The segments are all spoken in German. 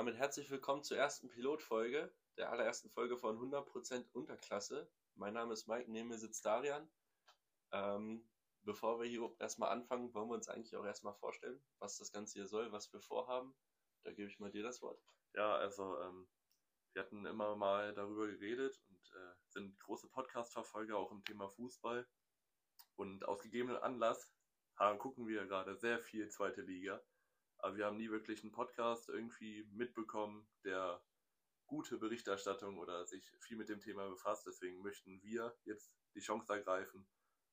damit herzlich willkommen zur ersten Pilotfolge, der allerersten Folge von 100% Unterklasse. Mein Name ist Mike, neben mir sitzt Darian. Ähm, bevor wir hier erstmal anfangen, wollen wir uns eigentlich auch erstmal vorstellen, was das Ganze hier soll, was wir vorhaben. Da gebe ich mal dir das Wort. Ja, also ähm, wir hatten immer mal darüber geredet und äh, sind große Podcast-Verfolger auch im Thema Fußball. Und aus gegebenem Anlass gucken wir gerade sehr viel zweite Liga. Aber wir haben nie wirklich einen Podcast irgendwie mitbekommen, der gute Berichterstattung oder sich viel mit dem Thema befasst. Deswegen möchten wir jetzt die Chance ergreifen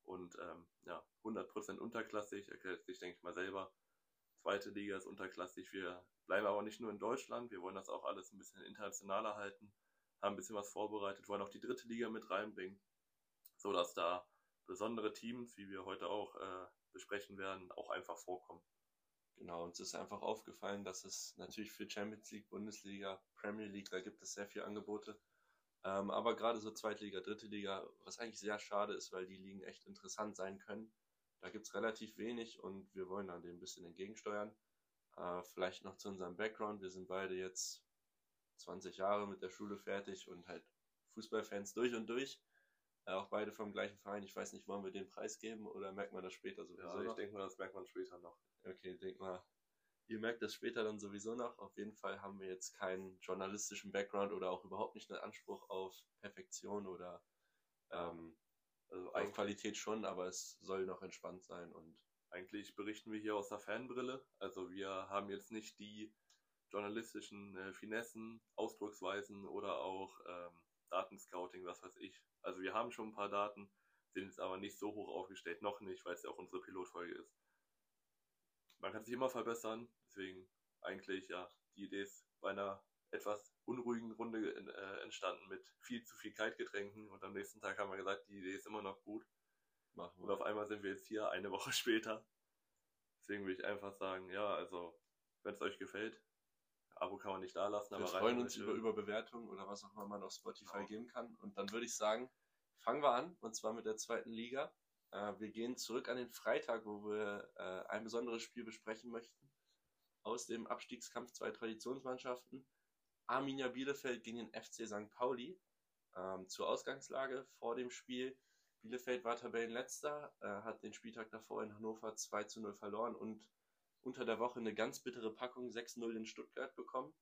und ähm, ja, 100% unterklassig, erklärt sich, denke ich mal, selber. Zweite Liga ist unterklassig. Wir bleiben aber nicht nur in Deutschland, wir wollen das auch alles ein bisschen internationaler halten, haben ein bisschen was vorbereitet, wollen auch die dritte Liga mit reinbringen, sodass da besondere Teams, wie wir heute auch äh, besprechen werden, auch einfach vorkommen. Genau, uns ist einfach aufgefallen, dass es natürlich für Champions League, Bundesliga, Premier League, da gibt es sehr viele Angebote. Ähm, aber gerade so Zweitliga, Dritte Liga, was eigentlich sehr schade ist, weil die Ligen echt interessant sein können. Da gibt es relativ wenig und wir wollen dann dem ein bisschen entgegensteuern. Äh, vielleicht noch zu unserem Background. Wir sind beide jetzt 20 Jahre mit der Schule fertig und halt Fußballfans durch und durch. Äh, auch beide vom gleichen Verein. Ich weiß nicht, wollen wir den Preis geben oder merkt man das später sowieso? Ja, ich denke mal, das merkt man später noch. Okay, denk mal. Ihr merkt das später dann sowieso noch. Auf jeden Fall haben wir jetzt keinen journalistischen Background oder auch überhaupt nicht einen Anspruch auf Perfektion oder ähm, also auf Qualität schon, aber es soll noch entspannt sein und eigentlich berichten wir hier aus der Fanbrille. Also wir haben jetzt nicht die journalistischen äh, Finessen, Ausdrucksweisen oder auch ähm, Datenscouting, was weiß ich. Also wir haben schon ein paar Daten, sind jetzt aber nicht so hoch aufgestellt, noch nicht, weil es ja auch unsere Pilotfolge ist man kann sich immer verbessern. Deswegen eigentlich, ja, die Idee ist bei einer etwas unruhigen Runde äh, entstanden mit viel zu viel Kaltgetränken und am nächsten Tag haben wir gesagt, die Idee ist immer noch gut. Machen Und auf einmal sind wir jetzt hier eine Woche später. Deswegen will ich einfach sagen, ja, also, wenn es euch gefällt, Abo kann man nicht da lassen, aber wir freuen uns über, über Bewertungen oder was auch immer man auf Spotify genau. geben kann. Und dann würde ich sagen, fangen wir an, und zwar mit der zweiten Liga. Äh, wir gehen zurück an den Freitag, wo wir äh, ein besonderes Spiel besprechen möchten. Aus dem Abstiegskampf zwei Traditionsmannschaften. Arminia Bielefeld gegen den FC St. Pauli. Ähm, zur Ausgangslage vor dem Spiel. Bielefeld war Tabellenletzter, äh, hat den Spieltag davor in Hannover 2 zu 0 verloren und unter der Woche eine ganz bittere Packung 6-0 in Stuttgart bekommen.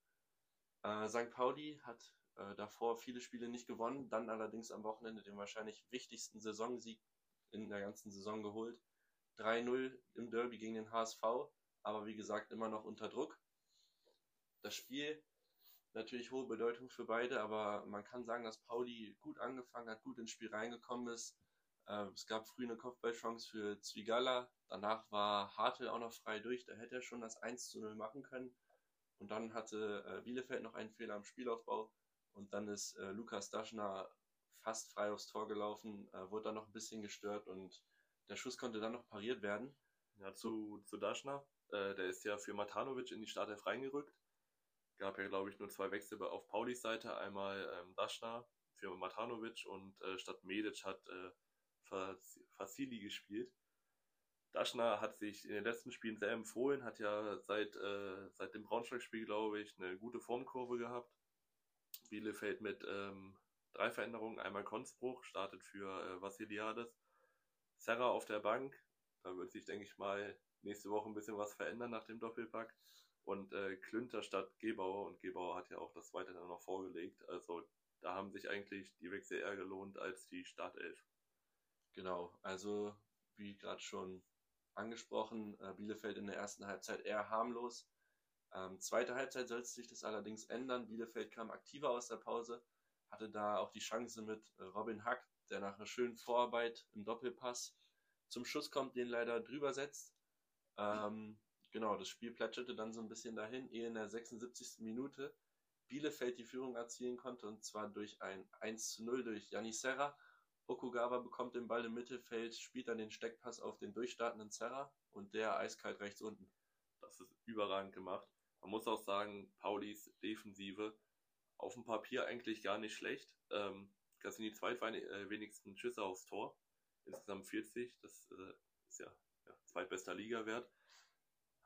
Äh, St. Pauli hat äh, davor viele Spiele nicht gewonnen, dann allerdings am Wochenende den wahrscheinlich wichtigsten Saisonsieg in der ganzen Saison geholt. 3-0 im Derby gegen den HSV, aber wie gesagt immer noch unter Druck. Das Spiel natürlich hohe Bedeutung für beide, aber man kann sagen, dass Pauli gut angefangen hat, gut ins Spiel reingekommen ist. Äh, es gab früh eine Kopfballchance für Zwigala, danach war Hartl auch noch frei durch, da hätte er schon das 1 zu 0 machen können. Und dann hatte äh, Bielefeld noch einen Fehler im Spielaufbau und dann ist äh, Lukas Daschner fast frei aufs Tor gelaufen, äh, wurde dann noch ein bisschen gestört und der Schuss konnte dann noch pariert werden. Ja, zu, zu Daschner. Äh, der ist ja für Matanovic in die Startelf reingerückt. Gab ja, glaube ich, nur zwei Wechsel auf Paulis Seite. Einmal ähm, Daschner für Matanovic und äh, statt Medic hat äh, Fasili gespielt. Daschner hat sich in den letzten Spielen sehr empfohlen, hat ja seit, äh, seit dem Braunschweig-Spiel, glaube ich, eine gute Formkurve gehabt. Bielefeld mit ähm, Drei Veränderungen. Einmal Konzbruch, startet für äh, Vassiliades. Serra auf der Bank. Da wird sich, denke ich mal, nächste Woche ein bisschen was verändern nach dem Doppelpack. Und äh, Klünter statt Gebauer. Und Gebauer hat ja auch das zweite dann noch vorgelegt. Also da haben sich eigentlich die Wechsel eher gelohnt als die Startelf. Genau, also wie gerade schon angesprochen, äh, Bielefeld in der ersten Halbzeit eher harmlos. Ähm, zweite Halbzeit sollte sich das allerdings ändern. Bielefeld kam aktiver aus der Pause, hatte da auch die Chance mit äh, Robin Hack, der nach einer schönen Vorarbeit im Doppelpass zum Schuss kommt, den leider drüber setzt. Ähm, genau, das Spiel plätscherte dann so ein bisschen dahin, ehe in der 76. Minute Bielefeld die Führung erzielen konnte und zwar durch ein 1 zu 0 durch Yannis Serra. Okugawa bekommt den Ball im Mittelfeld, spielt dann den Steckpass auf den durchstartenden Serra und der eiskalt rechts unten. Das ist überragend gemacht. Man muss auch sagen, Paulis Defensive auf dem Papier eigentlich gar nicht schlecht. Ähm, das sind die zweitwenigsten äh, Schüsse aufs Tor. Insgesamt 40. Das äh, ist ja, ja zweitbester Ligawert.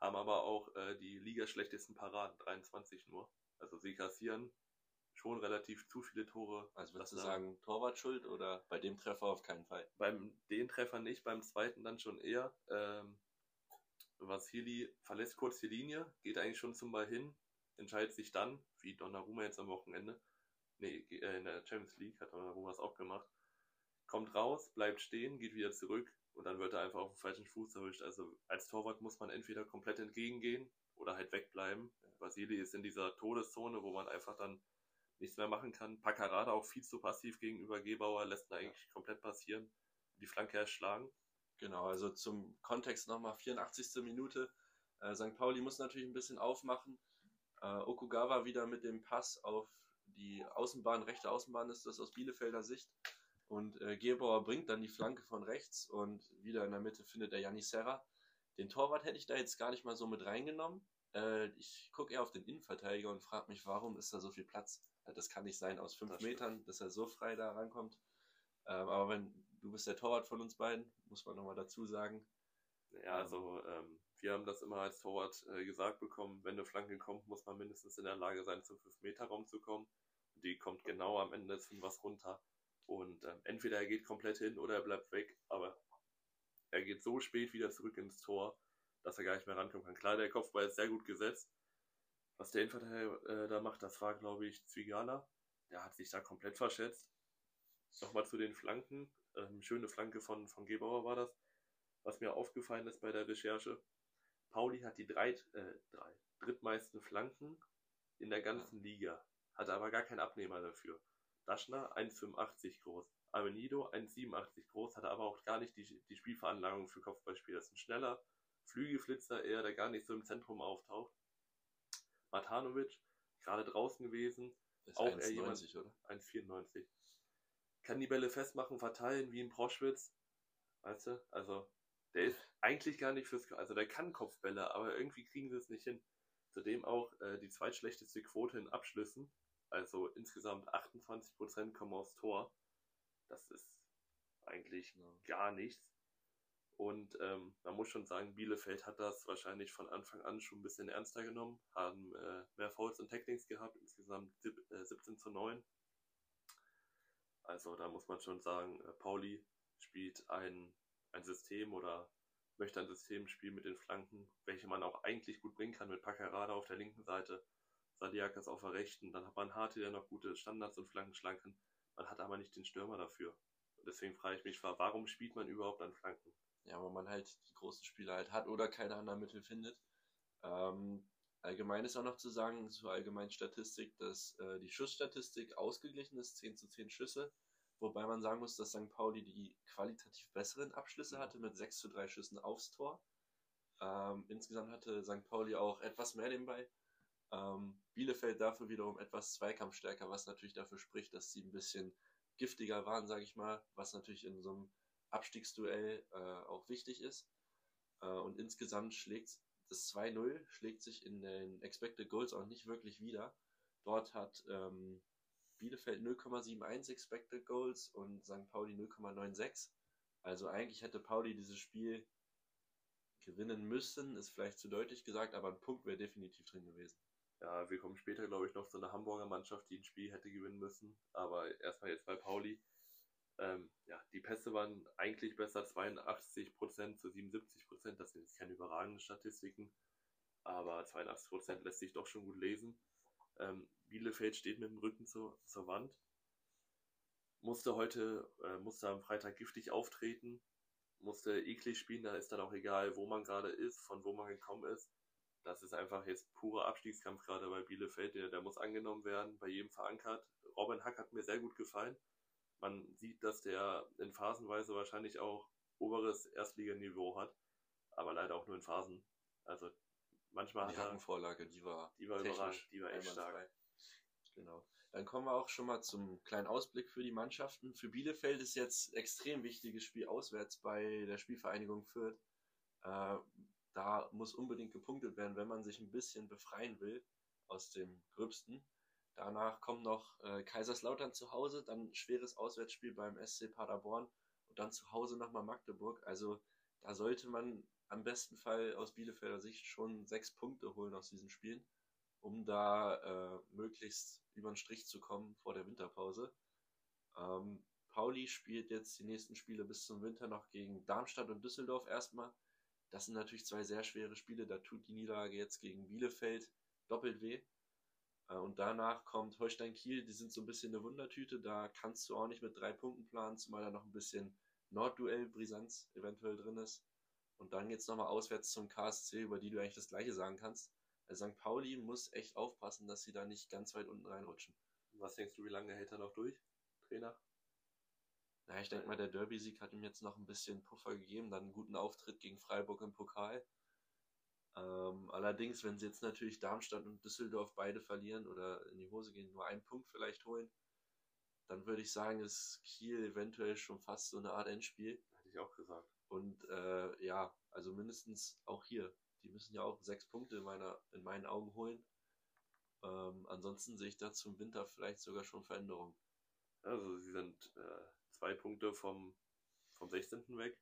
Haben aber auch äh, die ligaschlechtesten Paraden, 23 nur. Also sie kassieren schon relativ zu viele Tore. Also würdest du sagen, Torwart schuld oder bei dem Treffer auf keinen Fall? Beim den Treffer nicht, beim zweiten dann schon eher. Ähm, Vasili verlässt kurz die Linie, geht eigentlich schon zum Ball hin, entscheidet sich dann, wie Donnarumma jetzt am Wochenende, nee, äh, in der Champions League hat Donnarumma es auch gemacht, kommt raus, bleibt stehen, geht wieder zurück und dann wird er einfach auf den falschen Fuß erwischt. Also als Torwart muss man entweder komplett entgegengehen oder halt wegbleiben. Vasili ist in dieser Todeszone, wo man einfach dann nichts mehr machen kann. Paccarada auch viel zu passiv gegenüber Gebauer, lässt ihn eigentlich komplett passieren. Die Flanke erschlagen. Genau, also zum Kontext nochmal 84. Minute. Äh, St. Pauli muss natürlich ein bisschen aufmachen. Äh, Okugawa wieder mit dem Pass auf die Außenbahn, rechte Außenbahn ist das aus Bielefelder Sicht. Und äh, Gebauer bringt dann die Flanke von rechts und wieder in der Mitte findet er Janni Serra. Den Torwart hätte ich da jetzt gar nicht mal so mit reingenommen. Äh, ich gucke eher auf den Innenverteidiger und frage mich, warum ist da so viel Platz? Das kann nicht sein aus fünf das Metern, stimmt. dass er so frei da rankommt. Ähm, aber wenn du bist der Torwart von uns beiden, muss man nochmal dazu sagen. Ja, also ähm, wir haben das immer als Torwart äh, gesagt bekommen, wenn eine Flanke kommt, muss man mindestens in der Lage sein, zum 5-Meter-Raum zu kommen. Die kommt genau am Ende des Fünfers runter. Und ähm, entweder er geht komplett hin oder er bleibt weg, aber er geht so spät wieder zurück ins Tor, dass er gar nicht mehr rankommen kann. Klar, der Kopfball ist sehr gut gesetzt, was der Innenverteidiger äh, da macht, das war, glaube ich, Zwigala. Der hat sich da komplett verschätzt. Nochmal zu den Flanken. Ähm, schöne Flanke von, von Gebauer war das. Was mir aufgefallen ist bei der Recherche. Pauli hat die drei, äh, drei drittmeisten Flanken in der ganzen. Liga. Hatte aber gar keinen Abnehmer dafür. Daschner 1,85 groß. Avenido 1,87 groß, hatte aber auch gar nicht die, die Spielveranlagung für Kopfballspieler. Das ist ein schneller Flügelflitzer eher, der gar nicht so im Zentrum auftaucht. Matanovic, gerade draußen gewesen. Das ist auch 1, eher jemand, 1,94. Kann die Bälle festmachen, verteilen wie in Proschwitz. Weißt du? Also, der ist eigentlich gar nicht fürs, also der kann Kopfbälle, aber irgendwie kriegen sie es nicht hin. Zudem auch äh, die zweitschlechteste Quote in Abschlüssen. Also insgesamt 28% kommen aufs Tor. Das ist eigentlich ja. gar nichts. Und ähm, man muss schon sagen, Bielefeld hat das wahrscheinlich von Anfang an schon ein bisschen ernster genommen, haben äh, mehr Fouls und Tacklings gehabt, insgesamt äh, 17 zu 9. Also da muss man schon sagen, äh, Pauli spielt ein, ein System oder möchte ein System spielen mit den Flanken, welche man auch eigentlich gut bringen kann mit Paccarada auf der linken Seite, Sadiakas auf der rechten, dann hat man Harte, der noch gute Standards und Flanken schlagen kann. Man hat aber nicht den Stürmer dafür. Und deswegen frage ich mich, warum spielt man überhaupt an Flanken? Ja, wo man halt die großen Spieler halt hat oder keine anderen Mittel findet. Ähm, allgemein ist auch noch zu sagen, zur allgemeinen Statistik, dass äh, die Schussstatistik ausgeglichen ist, 10 zu 10 Schüsse. Wobei man sagen muss, dass St. Pauli die qualitativ besseren Abschlüsse hatte mit 6 zu 3 Schüssen aufs Tor. Ähm, insgesamt hatte St. Pauli auch etwas mehr nebenbei. Ähm, Bielefeld dafür wiederum etwas zweikampfstärker, was natürlich dafür spricht, dass sie ein bisschen giftiger waren, sage ich mal, was natürlich in so einem Abstiegsduell äh, auch wichtig ist. Äh, und insgesamt schlägt das 2-0 schlägt sich in den Expected Goals auch nicht wirklich wieder. Dort hat ähm, Bielefeld 0,71 Expected Goals und St. Pauli 0,96. Also eigentlich hätte Pauli dieses Spiel gewinnen müssen, ist vielleicht zu deutlich gesagt, aber ein Punkt wäre definitiv drin gewesen. Ja, wir kommen später, glaube ich, noch zu einer Hamburger Mannschaft, die ein Spiel hätte gewinnen müssen. Aber erstmal jetzt bei Pauli. Ähm, ja, die Pässe waren eigentlich besser, 82% zu 77%. Das sind jetzt keine überragenden Statistiken, aber 82% lässt sich doch schon gut lesen. Ähm, Bielefeld steht mit dem Rücken zu, zur Wand. Musste heute, äh, musste am Freitag giftig auftreten, musste eklig spielen, da ist dann auch egal, wo man gerade ist, von wo man gekommen ist. Das ist einfach jetzt purer Abstiegskampf gerade bei Bielefeld, der, der muss angenommen werden, bei jedem verankert. Robin Hack hat mir sehr gut gefallen man sieht, dass der in Phasenweise wahrscheinlich auch oberes Erstliganiveau hat, aber leider auch nur in Phasen. Also manchmal die hat er. Vorlage, die war, die war überrascht, die war echt stark. Genau. Dann kommen wir auch schon mal zum kleinen Ausblick für die Mannschaften. Für Bielefeld ist jetzt extrem wichtiges Spiel auswärts bei der Spielvereinigung Fürth. Äh, da muss unbedingt gepunktet werden, wenn man sich ein bisschen befreien will aus dem Gröbsten. Danach kommt noch äh, Kaiserslautern zu Hause, dann schweres Auswärtsspiel beim SC Paderborn und dann zu Hause nochmal Magdeburg. Also da sollte man am besten Fall aus Bielefelder Sicht schon sechs Punkte holen aus diesen Spielen. um da äh, möglichst über den Strich zu kommen vor der Winterpause. Ähm, Pauli spielt jetzt die nächsten Spiele bis zum Winter noch gegen Darmstadt und Düsseldorf erstmal. Das sind natürlich zwei sehr schwere Spiele. Da tut die Niederlage jetzt gegen Bielefeld doppelt weh. Äh, und danach kommt Holstein Kiel, die sind so ein bisschen eine Wundertüte. Da kannst du auch nicht mit drei Punkten planen, zumal da noch ein bisschen Nordduell-Brisanz eventuell drin ist. Und dann geht's nochmal auswärts zum KSC, über die du eigentlich das Gleiche sagen kannst. Also St. Pauli muss echt aufpassen, dass sie da nicht ganz weit unten reinrutschen. Was denkst du, wie lange hält er noch durch, Trainer? Ja, ich denke mal, der Derby-Sieg hat ihm jetzt noch ein bisschen Puffer gegeben, dann einen guten Auftritt gegen Freiburg im Pokal. Ähm, allerdings, wenn sie jetzt natürlich Darmstadt und Düsseldorf beide verlieren oder in die Hose gehen, nur einen Punkt vielleicht holen, dann würde ich sagen, ist Kiel eventuell schon fast so eine Art Endspiel. Hätte ich auch gesagt. Und äh, ja, also mindestens auch hier. Die müssen ja auch sechs Punkte in, meiner, in meinen Augen holen. Ähm, ansonsten sehe ich da zum Winter vielleicht sogar schon Veränderungen. Also sie sind äh, zwei Punkte vom, vom 16. weg.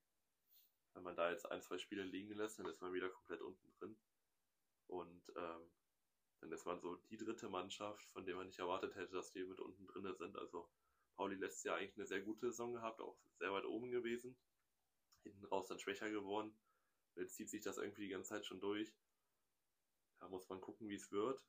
Wenn man da jetzt ein, zwei Spiele liegen lässt, dann ist man wieder komplett unten drin. Und ähm, dann ist man so die dritte Mannschaft, von der man nicht erwartet hätte, dass die mit unten drin sind. Also Pauli letztes Jahr eigentlich eine sehr gute Saison gehabt, auch sehr weit oben gewesen. Hinten raus dann schwächer geworden. Jetzt zieht sich das irgendwie die ganze Zeit schon durch. Da muss man gucken, wie es wird.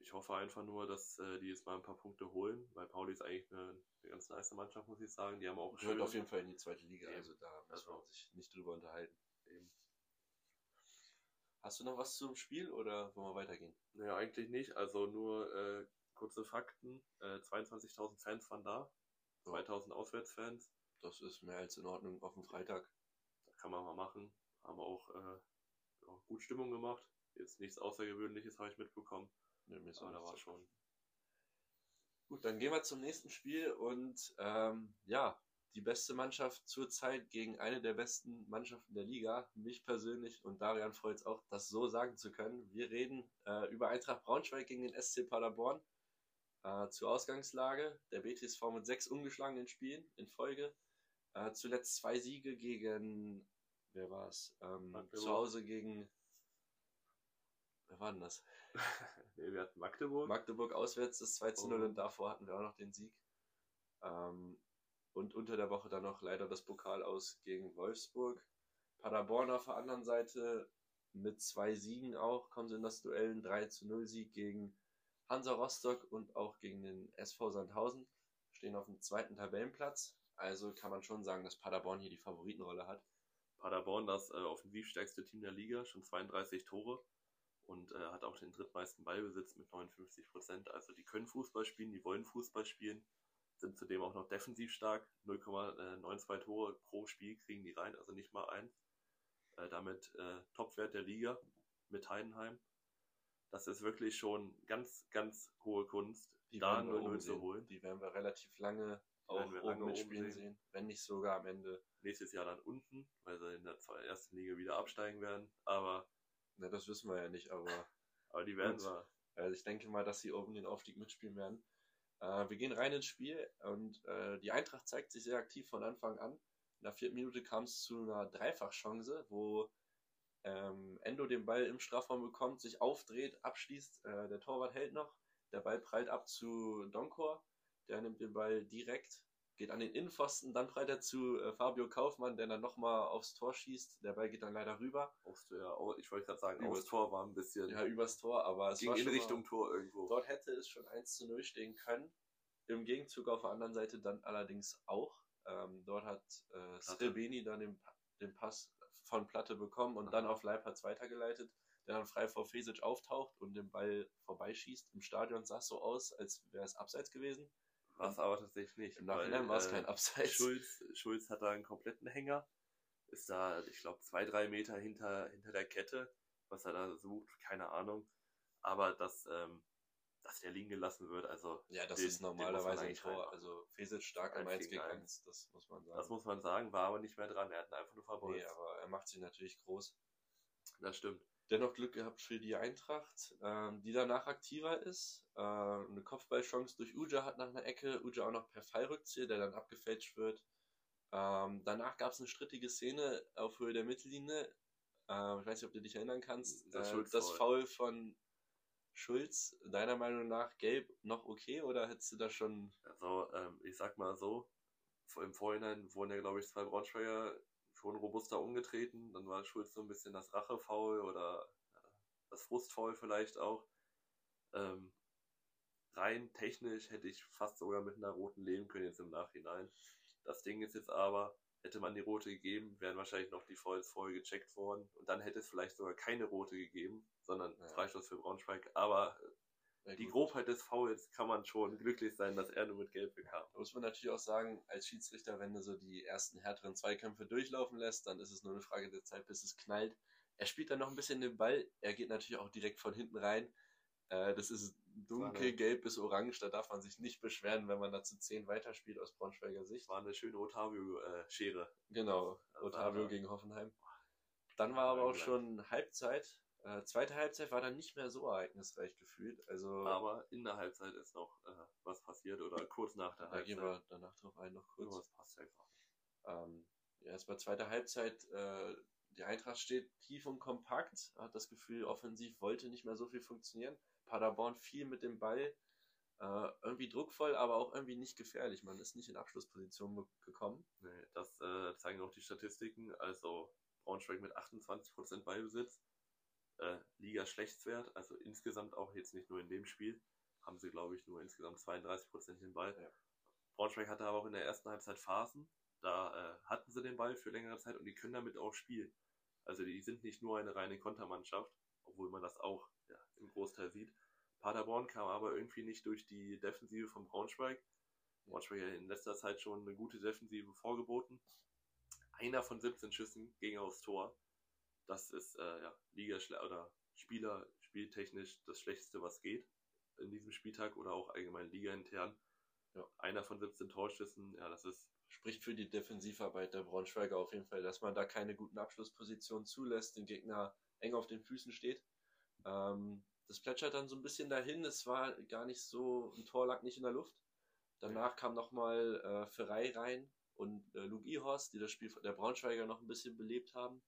Ich hoffe einfach nur, dass äh, die jetzt mal ein paar Punkte holen, weil Pauli ist eigentlich eine, eine ganz nice Mannschaft, muss ich sagen. Die haben auch Gehört auf jeden Fall in die zweite Liga, also da muss also, man sich nicht drüber unterhalten. Eben. Hast du noch was zum Spiel oder wollen wir weitergehen? Naja, eigentlich nicht. Also nur äh, kurze Fakten. Äh, 22.000 Fans waren da. 2000 Auswärtsfans. Das ist mehr als in Ordnung auf dem Freitag. Da kann man mal machen. Haben auch, äh, auch gut Stimmung gemacht. Jetzt nichts Außergewöhnliches habe ich mitbekommen. Nee, mir ist Aber da war schon. Gut, dann gehen wir zum nächsten Spiel und ähm, ja, die beste Mannschaft zurzeit gegen eine der besten Mannschaften der Liga. Mich persönlich und Darian freut es auch, das so sagen zu können. Wir reden äh, über Eintracht Braunschweig gegen den SC Paderborn. Äh, zur Ausgangslage, der BTSV mit sechs ungeschlagenen Spielen in Folge. Äh, zuletzt zwei Siege gegen, wer war es? Ähm, zu Hause gegen, wer war denn das? nee, wir hatten Magdeburg. Magdeburg auswärts das 2 zu 0 oh. und davor hatten wir auch noch den Sieg. Ähm, und unter der Woche dann noch leider das Pokal aus gegen Wolfsburg. Paderborn auf der anderen Seite mit zwei Siegen auch, kommen sie in das Duell, ein 3 zu 0 Sieg gegen Hansa Rostock und auch gegen den SV Sandhausen. Stehen auf dem zweiten Tabellenplatz. Also kann man schon sagen, dass Paderborn hier die Favoritenrolle hat. Paderborn das äh, offensivstärkste Team der Liga, schon 32 Tore und äh, hat auch den drittmeisten Ballbesitz mit 59 Prozent. Also die können Fußball spielen, die wollen Fußball spielen sind zudem auch noch defensiv stark. 0,92 Tore pro Spiel kriegen die rein, also nicht mal eins. Äh, damit äh, Topwert der Liga mit Heidenheim. Das ist wirklich schon ganz, ganz hohe Kunst, die da 0-0 zu holen. Die werden wir relativ lange die auch wir lange oben mitspielen sehen. sehen, wenn nicht sogar am Ende. Nächstes Jahr dann unten, weil sie in der ersten Liga wieder absteigen werden. Aber. Na, das wissen wir ja nicht, aber. aber die werden wir. Also ich denke mal, dass sie oben den Aufstieg mitspielen werden. Äh, wir gehen rein ins Spiel und äh, die Eintracht zeigt sich sehr aktiv von Anfang an. In der vierten Minute kam es zu einer Dreifachchance, wo ähm, Endo den Ball im Strafraum bekommt, sich aufdreht, abschließt. Äh, der Torwart hält noch. Der Ball prallt ab zu Donkor. Der nimmt den Ball direkt geht an den Innenpfosten, dann er zu äh, Fabio Kaufmann, der dann nochmal aufs Tor schießt. Der Ball geht dann leider rüber. Aufs, ja, ich wollte gerade sagen, aufs Tor war ein bisschen. Ja, übers Tor, aber es ging war in Richtung mal, Tor irgendwo. Dort hätte es schon 1 zu 0 stehen können. Im Gegenzug auf der anderen Seite dann allerdings auch. Ähm, dort hat äh, Srebeni dann den, den Pass von Platte bekommen und Aha. dann auf Leipzig weitergeleitet, der dann frei vor Fesic auftaucht und den Ball vorbeischießt. Im Stadion sah es so aus, als wäre es abseits gewesen. War es aber tatsächlich nicht. Im Nachhinein war es äh, kein Abseits. Schulz, Schulz hat da einen kompletten Hänger. Ist da, ich glaube, zwei, drei Meter hinter, hinter der Kette. Was er da sucht, keine Ahnung. Aber dass, ähm, dass der liegen gelassen wird, also. Ja, das den, ist normalerweise ein Tor. Also Fesic stark am 1 gegen 1, das muss man sagen. Das muss man sagen, war aber nicht mehr dran. Er hat ihn einfach nur verbolzt. Nee, aber er macht sich natürlich groß. Das stimmt dennoch Glück gehabt für die Eintracht, ähm, die danach aktiver ist. Äh, eine Kopfballchance durch Uja hat nach einer Ecke, Uja auch noch per Fallrückzieher, der dann abgefälscht wird. Ähm, danach gab es eine strittige Szene auf Höhe der Mittellinie. Äh, ich weiß nicht, ob du dich erinnern kannst. Das, äh, das Foul von Schulz, deiner Meinung nach gelb noch okay oder hättest du da schon. Also, ähm, ich sag mal so, im Vorhinein wurden ja, glaube ich, zwei Braunschweiger schon robuster umgetreten. Dann war Schulz so ein bisschen das Rachefaul oder das Frustfaul vielleicht auch. Ähm, rein technisch hätte ich fast sogar mit einer roten leben können jetzt im Nachhinein. Das Ding ist jetzt aber, hätte man die rote gegeben, wären wahrscheinlich noch die Fouls vorher gecheckt worden und dann hätte es vielleicht sogar keine rote gegeben, sondern ja. Freistoß für Braunschweig. Aber ja, die Grobheit des Fouls kann man schon glücklich sein, dass er nur mit Gelb bekam. Da muss man natürlich auch sagen, als Schiedsrichter, wenn du so die ersten härteren Zweikämpfe durchlaufen lässt, dann ist es nur eine Frage der Zeit, bis es knallt. Er spielt dann noch ein bisschen den Ball, er geht natürlich auch direkt von hinten rein. Äh, das ist dunkelgelb bis orange, da darf man sich nicht beschweren, wenn man da zu 10 weiterspielt aus Braunschweiger Sicht. War eine schöne Otavio-Schere. Genau, Otavio gegen Hoffenheim. Dann war aber auch schon Halbzeit. Äh, zweite Halbzeit war dann nicht mehr so ereignisreich gefühlt. Also, aber in der Halbzeit ist noch äh, was passiert oder kurz nach der da Halbzeit. Da gehen wir danach drauf ein, noch kurz. Ja, das passt einfach. Ähm, ja, es war zweite Halbzeit. Äh, die Eintracht steht tief und kompakt, hat das Gefühl, offensiv wollte nicht mehr so viel funktionieren. Paderborn viel mit dem Ball, äh, irgendwie druckvoll, aber auch irgendwie nicht gefährlich. Man ist nicht in Abschlussposition gekommen. Nee, das äh, zeigen auch die Statistiken. Also Braunschweig mit 28% Ballbesitz, äh, Liga Schlechtswert, also insgesamt auch jetzt nicht nur in dem Spiel, haben sie, glaube ich, nur insgesamt 32% den Ball. Ja. Braunschweig hatte aber auch in der ersten Halbzeit Phasen, da äh, hatten sie den Ball für längere Zeit und die können damit auch spielen. Also die sind nicht nur eine reine Kontermannschaft, obwohl man das auch ja, im Großteil sieht. Paderborn kam aber irgendwie nicht durch die Defensive von Braunschweig. Braunschweig hat in letzter Zeit schon eine gute Defensive vorgeboten. Einer von 17 Schüssen ging aufs Tor. Das ist äh, ja, Liga oder Spieler spieltechnisch das Schlechteste, was geht in diesem Spieltag oder auch allgemein Liga intern. Ja. Einer von 17 Torschüssen, ja, das ist. Spricht für die Defensivarbeit der Braunschweiger auf jeden Fall, dass man da keine guten Abschlusspositionen zulässt, den Gegner eng auf den Füßen steht. Ähm, das plätschert dann so ein bisschen dahin. Es war gar nicht so, ein Tor lag nicht in der Luft. Danach kam nochmal äh, Ferrei rein und äh, Luke Ihorst, die das Spiel der Braunschweiger noch ein bisschen belebt haben.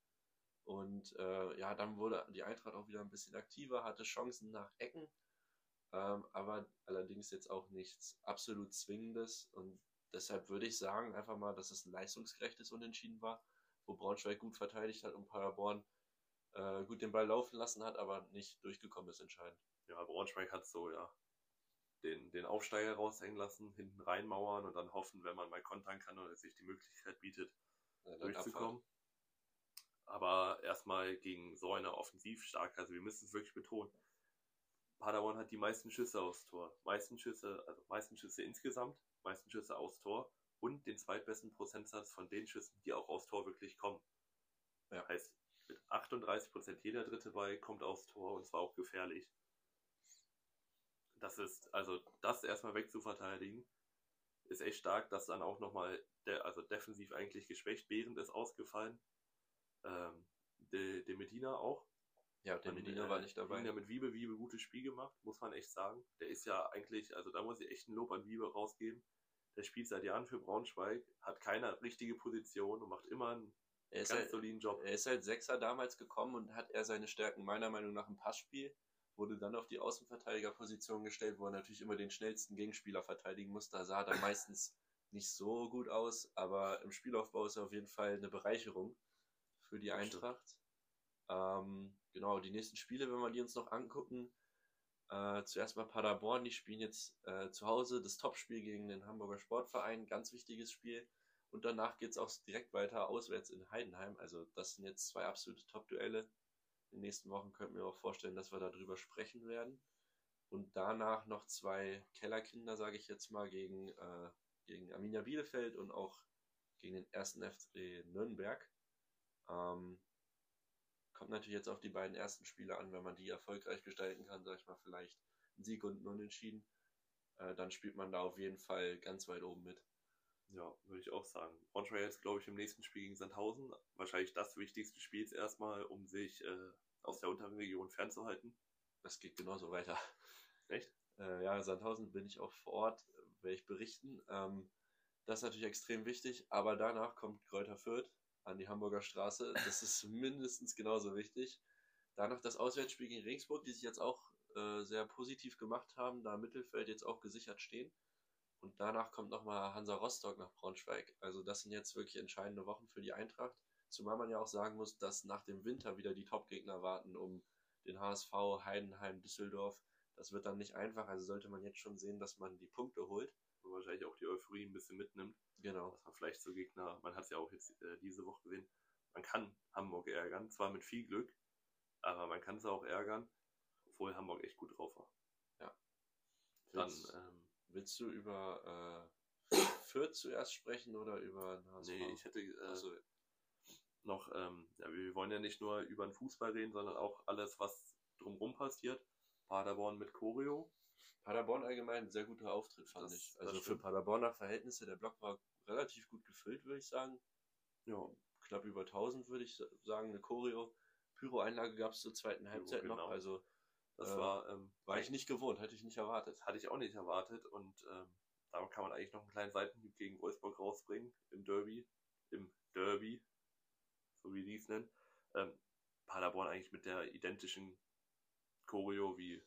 Und äh, ja, dann wurde die Eintracht auch wieder ein bisschen aktiver, hatte Chancen nach Ecken, ähm, aber allerdings jetzt auch nichts absolut Zwingendes. Und deshalb würde ich sagen, einfach mal, dass es ein leistungsgerechtes Unentschieden war, wo Braunschweig gut verteidigt hat und Paderborn äh, gut den Ball laufen lassen hat, aber nicht durchgekommen ist entscheidend. Ja, Braunschweig hat so, ja, den, den Aufsteiger raushängen lassen, hinten reinmauern und dann hoffen, wenn man mal kontern kann oder sich die Möglichkeit bietet, ja, durchzukommen. Aber erstmal gegen so eine Offensivstarke, also wir müssen es wirklich betonen. Paderborn hat die meisten Schüsse aufs Tor. Meisten Schüsse, also meisten Schüsse insgesamt, meisten Schüsse aufs Tor und den zweitbesten Prozentsatz von den Schüssen, die auch aufs Tor wirklich kommen. Ja. Heißt, mit 38% jeder dritte Ball kommt aufs Tor und zwar auch gefährlich. Das ist, also das erstmal wegzuverteidigen, ist echt stark, dass dann auch nochmal, der, also defensiv eigentlich geschwächt, während ist ausgefallen. Ähm, de, de Medina auch. Ja, der Medina äh, war nicht dabei. Der mit Wiebe, Wiebe gutes Spiel gemacht, muss man echt sagen. Der ist ja eigentlich, also da muss ich echt ein Lob an Wiebe rausgeben. Der spielt seit Jahren für Braunschweig, hat keine richtige Position und macht immer einen er ist, halt, Job. er ist halt Sechser damals gekommen und hat er seine Stärken meiner Meinung nach im Passspiel, wurde dann auf die Außenverteidigerposition gestellt, wo er natürlich immer den schnellsten Gegenspieler verteidigen muss. Da sah er meistens nicht so gut aus, aber im Spielaufbau ist er auf jeden Fall eine Bereicherung für die Eintracht. Ähm, genau, die nächsten Spiele, wenn wir die uns noch angucken, äh, zuerst mal Paderborn, die spielen jetzt äh, zu Hause das Topspiel gegen den Hamburger Sportverein, ganz wichtiges Spiel. Und danach geht es auch direkt weiter auswärts in Heidenheim. Also das sind jetzt zwei absolute Top-Duelle. In den nächsten Wochen könnten wir auch vorstellen, dass wir darüber sprechen werden. Und danach noch zwei Kellerkinder, sage ich jetzt mal, gegen, äh, gegen Arminia Bielefeld und auch gegen den ersten FC Nürnberg. Ähm, kommt natürlich jetzt auf die beiden ersten Spiele an, wenn man die erfolgreich gestalten kann, sage ich mal, vielleicht ein Sieg und ein Unentschieden. Äh, dann spielt man da auf jeden Fall ganz weit oben mit. Ja, würde ich auch sagen. Braunschweig jetzt, glaube ich, im nächsten Spiel gegen Sandhausen. Wahrscheinlich das wichtigste Spiel jetzt erstmal, um sich äh, aus der unteren Region fernzuhalten. Das geht genauso weiter. Echt? Äh, ja, Sandhausen bin ich auch vor Ort, werde ich berichten. Ähm, das ist natürlich extrem wichtig, aber danach kommt Kräuter Fürth an die Hamburger Straße. Das ist mindestens genauso wichtig. Danach das Auswärtsspiel gegen Regensburg, die sich jetzt auch äh, sehr positiv gemacht haben, da im Mittelfeld jetzt auch gesichert stehen. Und danach kommt nochmal Hansa Rostock nach Braunschweig. Also das sind jetzt wirklich entscheidende Wochen für die Eintracht. Zumal man ja auch sagen muss, dass nach dem Winter wieder die Top-Gegner warten um den HSV, Heidenheim, Düsseldorf. Das wird dann nicht einfach, also sollte man jetzt schon sehen, dass man die Punkte holt. Und wahrscheinlich auch die Euphorie ein bisschen mitnimmt. Genau. Dass man vielleicht so Gegner, man hat es ja auch jetzt äh, diese Woche gesehen, man kann Hamburg ärgern, zwar mit viel Glück, aber man kann es auch ärgern, obwohl Hamburg echt gut drauf war. Ja. Dann, Willst, ähm, willst du über äh, Fürth zuerst sprechen oder über HSV? nee, ich hätte äh, Also, noch, ähm, ja, wir wollen ja nicht nur über den Fußball reden, sondern auch alles, was drumherum passiert. Paderborn mit Choreo. Paderborn allgemein ein sehr guter Auftritt, fand Das- ich. Also für. Paderborner Verhältnisse, der Block war relativ gut gefüllt, würde ich sagen. Ja, Knapp über 1000, würde ich sagen. Eine Choreo. Pyro-Einlage gab es zur zweiten Halbzeit genau. noch. Also das Äh, war, ähm, war ich nicht gewohnt, hätte ich nicht erwartet. hatte ich auch nicht erwartet und ähm, da kann man eigentlich noch einen kleinen Seitenhieb gegen Wolfsburg rausbringen im Derby, im Derby, so wie die es nennen. Ähm, Paderborn eigentlich mit der identischen Choreo wie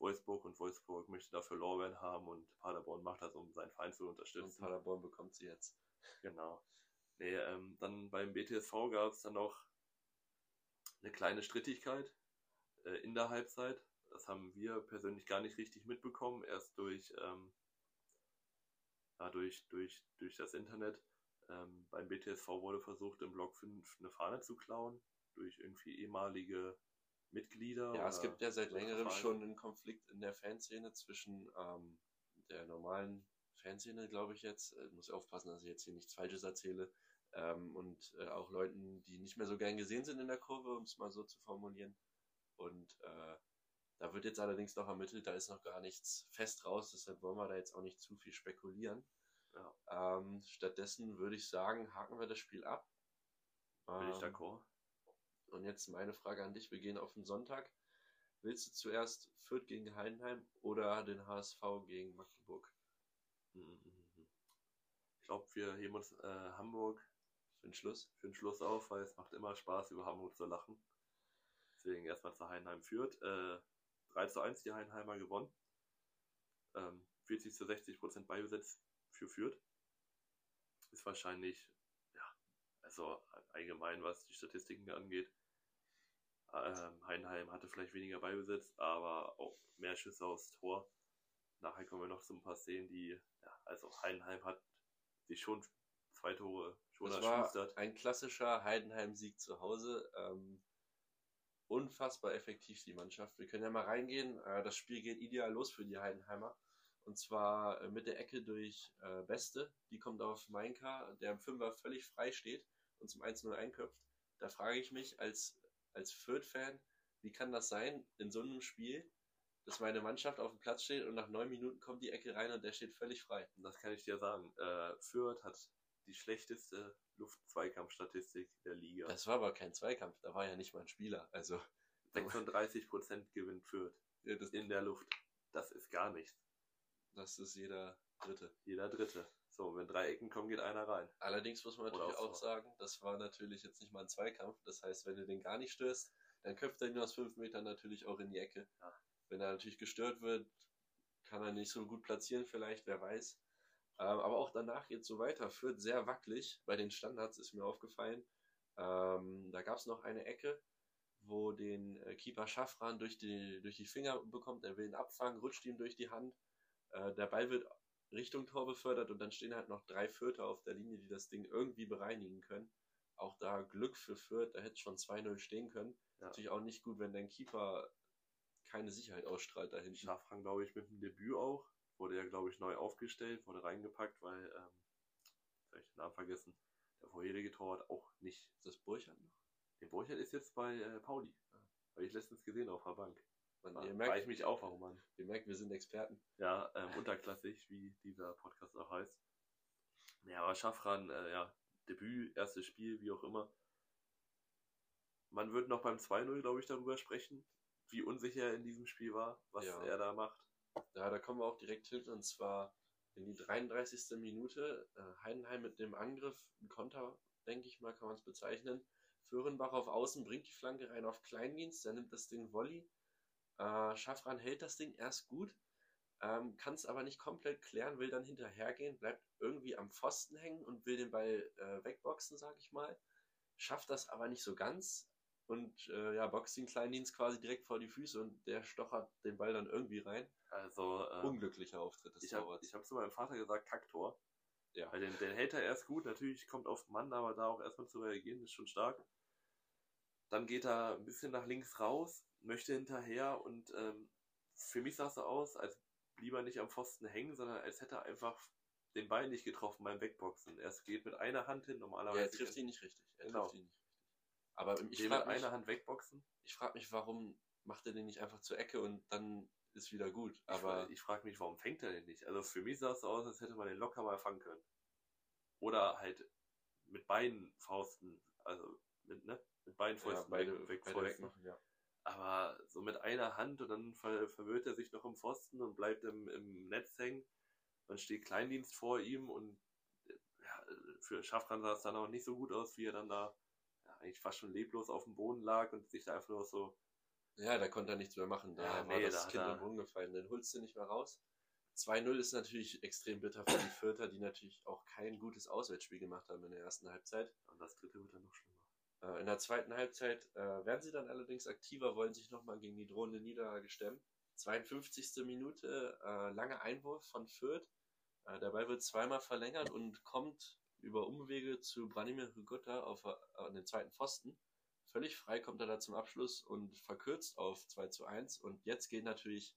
Wolfsburg und Wolfsburg möchte dafür Lorbeeren haben und Paderborn macht das, um seinen Verein zu Und unterstützen. Paderborn bekommt sie jetzt. Genau. Nee, ähm, dann beim BTSV gab es dann noch eine kleine Strittigkeit äh, in der Halbzeit. Das haben wir persönlich gar nicht richtig mitbekommen, erst durch, ähm, ja, durch, durch, durch das Internet. Ähm, beim BTSV wurde versucht, im Block 5 eine Fahne zu klauen, durch irgendwie ehemalige Mitglieder. Ja, es gibt ja seit längerem Vereine. schon einen Konflikt in der Fanszene zwischen ähm, der normalen Fanszene, glaube ich jetzt. Äh, muss aufpassen, dass ich jetzt hier nichts Falsches erzähle. Ähm, und äh, auch Leuten, die nicht mehr so gern gesehen sind in der Kurve, um es mal so zu formulieren. Und äh, da wird jetzt allerdings noch ermittelt, da ist noch gar nichts fest raus, deshalb wollen wir da jetzt auch nicht zu viel spekulieren. Ja. Ähm, stattdessen würde ich sagen, haken wir das Spiel ab. Bin ich Ähm, d'accord. Und jetzt meine Frage an dich. Wir gehen auf den Sonntag. Willst du zuerst Fürth gegen Heidenheim oder den HSV gegen Magdeburg? Mhm. Ich glaube, wir heben uns äh, Hamburg Für den Schluss? für den Schluss auf, weil es macht immer Spaß, über Hamburg zu lachen. Deswegen erstmal zu Heidenheim führt. Äh, 3 zu 1 die Heidenheimer gewonnen. Ähm, 40 zu 60 Prozent Beibesitz für Fürth. Ist wahrscheinlich, ja, also allgemein, was die Statistiken angeht. Ähm, Heidenheim hatte vielleicht weniger Beibesitz, aber auch mehr Schüsse aufs Tor. Nachher kommen wir noch zu ein paar Szenen, die, ja, also Heidenheim hat sich schon zwei Tore schon Das war erschustert. ein klassischer Heidenheim-Sieg zu Hause. Ähm, unfassbar effektiv die Mannschaft. Wir können ja mal reingehen. Äh, das Spiel geht ideal los für die Heidenheimer. Und zwar äh, mit der Ecke durch äh, Beste. Die kommt auf Mainka, der im Fünfer völlig frei steht und zum 1-0 einköpft. Da frage ich mich als, als Fürth-Fan, wie kann das sein in so einem Spiel, dass meine Mannschaft auf dem Platz steht und nach neun Minuten kommt die Ecke rein und der steht völlig frei. Das kann ich dir sagen. Äh, Fürth hat die schlechteste Luftzweikampfstatistik der Liga. Das war aber kein Zweikampf, da war ja nicht mal ein Spieler. Also 36% gewinnt Fürth ja, in der Luft. Das ist gar nichts. das ist jeder Dritte. Jeder Dritte. So, wenn drei Ecken kommen, geht einer rein. Allerdings muss man natürlich auch sagen, das war natürlich jetzt nicht mal ein Zweikampf. Das heißt, wenn du den gar nicht störst, dann köpft er ihn aus fünf Metern natürlich auch in die Ecke. Ja. Wenn er natürlich gestört wird, kann er nicht so gut platzieren, vielleicht, wer weiß. Ähm, aber auch danach geht es so weiter. Führt sehr wackelig. Bei den Standards ist mir aufgefallen. Ähm, da gab es noch eine Ecke, wo den äh, Keeper Schaffran durch die, durch die Finger bekommt. Er will ihn abfangen, rutscht ihm durch die Hand. Äh, der Ball wird Richtung Tor befördert und dann stehen halt noch drei Fürther auf der Linie, die das Ding irgendwie bereinigen können. Auch da Glück für Fürth, da hätte es schon 2-0 stehen können. Ja. Natürlich auch nicht gut, wenn dein Keeper keine Sicherheit ausstrahlt da hinten. Schafran, glaube ich, mit dem Debüt auch. Wurde ja, glaube ich, neu aufgestellt, wurde reingepackt, weil, ähm, habe ich den Namen vergessen, der vorherige Torwart auch nicht. Ist das Burchard noch? Der Burchard ist jetzt bei äh, Pauli. Habe ich letztens gesehen auf der Bank. Man, frage merkt, ich mich auch, warum man. ihr merkt, wir sind Experten. Ja, ähm, unterklassig, wie dieser Podcast auch heißt. Ja, aber Schaffran, äh, ja, Debüt, erstes Spiel, wie auch immer. Man wird noch beim 2-0, glaube ich, darüber sprechen, wie unsicher er in diesem Spiel war, was Ja. er da macht. Ja, da kommen wir auch direkt hin und zwar in die 33. Minute. Äh, Heidenheim mit dem Angriff, ein Konter, denke ich mal, kann man es bezeichnen. Föhrenbach auf Außen bringt die Flanke rein auf Kleindienst, der nimmt das Ding Volley. Äh, Schaffran hält das Ding erst gut, ähm, kann es aber nicht komplett klären, will dann hinterhergehen, bleibt irgendwie am Pfosten hängen und will den Ball äh, wegboxen, sag ich mal. Schafft das aber nicht so ganz und äh, ja, boxt den Kleindienst quasi direkt vor die Füße und der stochert den Ball dann irgendwie rein. Also, äh, Unglücklicher Auftritt des ich habe Torwarts. ich hab zu meinem Vater gesagt, Kacktor. Ja. Weil den, den hält er erst gut, natürlich kommt auf den Mann, aber da auch erstmal zu reagieren, ist schon stark. Dann geht er ein bisschen nach links raus, möchte hinterher und ähm, für mich sah es so aus, als blieb er nicht am Pfosten hängen, sondern als hätte er einfach den Ball nicht getroffen beim Wegboxen. Er geht mit einer Hand hin, Ja, normalerweise. er trifft ihn nicht richtig. Er Genau. trifft ihn nicht richtig. Aber ich ich mit frage mich, einer Hand wegboxen. ich frag mich, warum macht er den nicht einfach zur Ecke und dann ist wieder gut. Ich, Aber fra- ich frage mich, warum fängt er den nicht? Also für mich sah es so aus, als hätte man den locker mal fangen können. Oder halt mit beiden Fausten, also mit, ne? Mit beiden ja, Fäusten beide, weg, beide wegmachen, ja. Aber so mit einer Hand und dann ver verwirrt er sich noch im Pfosten und bleibt im, im Netz hängen. Dann steht Kleindienst vor ihm und äh, ja, für Schaffran sah es dann auch nicht so gut aus, wie er dann da ja, eigentlich fast schon leblos auf dem Boden lag und sich da einfach nur so Ja, da konnte er nichts mehr machen. Da Ja, war nee, das da Kind er- im Brunnen gefallen. Den holst du nicht mehr raus. 2-0 ist natürlich extrem bitter für die Vierter, die natürlich auch kein gutes Auswärtsspiel gemacht haben in der ersten Halbzeit. und das dritte wird dann noch schlimmer. Äh, in der zweiten Halbzeit äh, werden sie dann allerdings aktiver, wollen sich nochmal gegen die drohende Niederlage stemmen. 52. Minute, äh, langer Einwurf von Fürth. Äh, Ball wird zweimal verlängert und kommt über Umwege zu Branimir Hygota auf äh, an den zweiten Pfosten. Völlig frei kommt er da zum Abschluss und verkürzt auf 2 zu 1. Und jetzt gehen natürlich,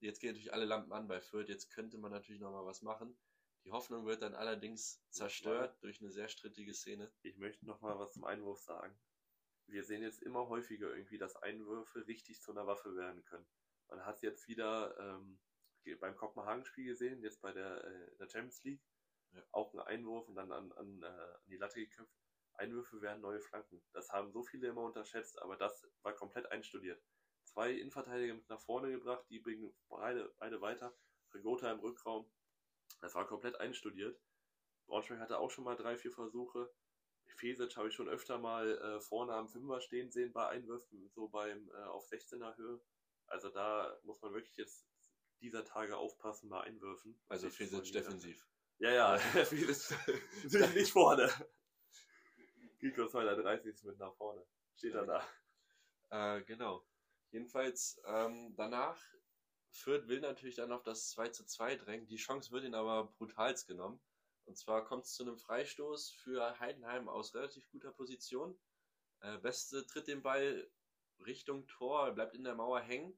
jetzt gehen natürlich alle Lampen an bei Fürth. Jetzt könnte man natürlich nochmal was machen. Die Hoffnung wird dann allerdings zerstört durch eine sehr strittige Szene. Ich möchte noch mal was zum Einwurf sagen. Wir sehen jetzt immer häufiger irgendwie, dass Einwürfe richtig zu einer Waffe werden können. Man hat es jetzt wieder ähm, beim Kopenhagen-Spiel gesehen, jetzt bei der, äh, der Champions League. Ja. Auch ein Einwurf und dann an, an, äh, an die Latte geköpft. Einwürfe werden neue Flanken. Das haben so viele immer unterschätzt, aber das war komplett einstudiert. Zwei Innenverteidiger mit nach vorne gebracht, die bringen beide, beide weiter. Rigota im Rückraum. Das war komplett einstudiert. Braunschweig hatte auch schon mal drei, vier Versuche. Fesic habe ich schon öfter mal äh, vorne am Fünfer stehen sehen bei Einwürfen, so beim äh, auf 16er Höhe. Also da muss man wirklich jetzt dieser Tage aufpassen bei Einwürfen. Also Fesic defensiv. Ja, ja, Fesic nicht- nicht vorne. Kiko 230 mit nach vorne. Steht er da. Äh, genau. Jedenfalls ähm, danach, Fürth will natürlich dann auf das 2 zu 2 drängen. Die Chance wird ihnen aber brutalst genommen. Und zwar kommt es zu einem Freistoß für Heidenheim aus relativ guter Position. Äh, Beste tritt den Ball Richtung Tor, bleibt in der Mauer hängen,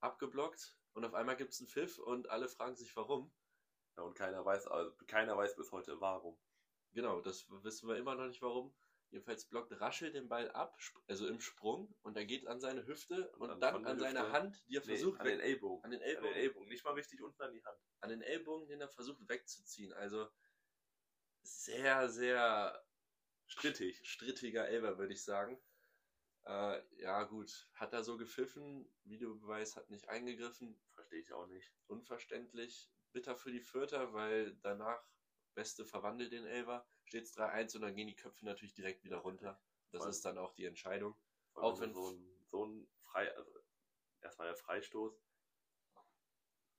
abgeblockt und auf einmal gibt es einen Pfiff und alle fragen sich warum. Ja, und keiner weiß, also keiner weiß bis heute warum. Genau, das wissen wir immer noch nicht warum. Jedenfalls blockt Raschel den Ball ab, also im Sprung, und er geht an seine Hüfte und, Und dann dann an seine Hüfte- Hand, die er Nee, versucht an den Ellbogen. an den An den Ellbogen, Ellbogen. Nicht mal richtig unten an die Hand. an den Ellbogen, den er versucht wegzuziehen. Also sehr, sehr Strittig. strittiger Elber, würde ich sagen. Äh, ja, gut, hat er so gepfiffen, Videobeweis hat nicht eingegriffen, Verstehe ich auch nicht. unverständlich, bitter für die Vierter, weil danach Beste verwandelt den Elber, steht es 3-1 und dann gehen die Köpfe natürlich direkt wieder runter. Das Voll. ist dann auch die Entscheidung. Auch wenn- so ein, so ein Frei, also erstmal der Freistoß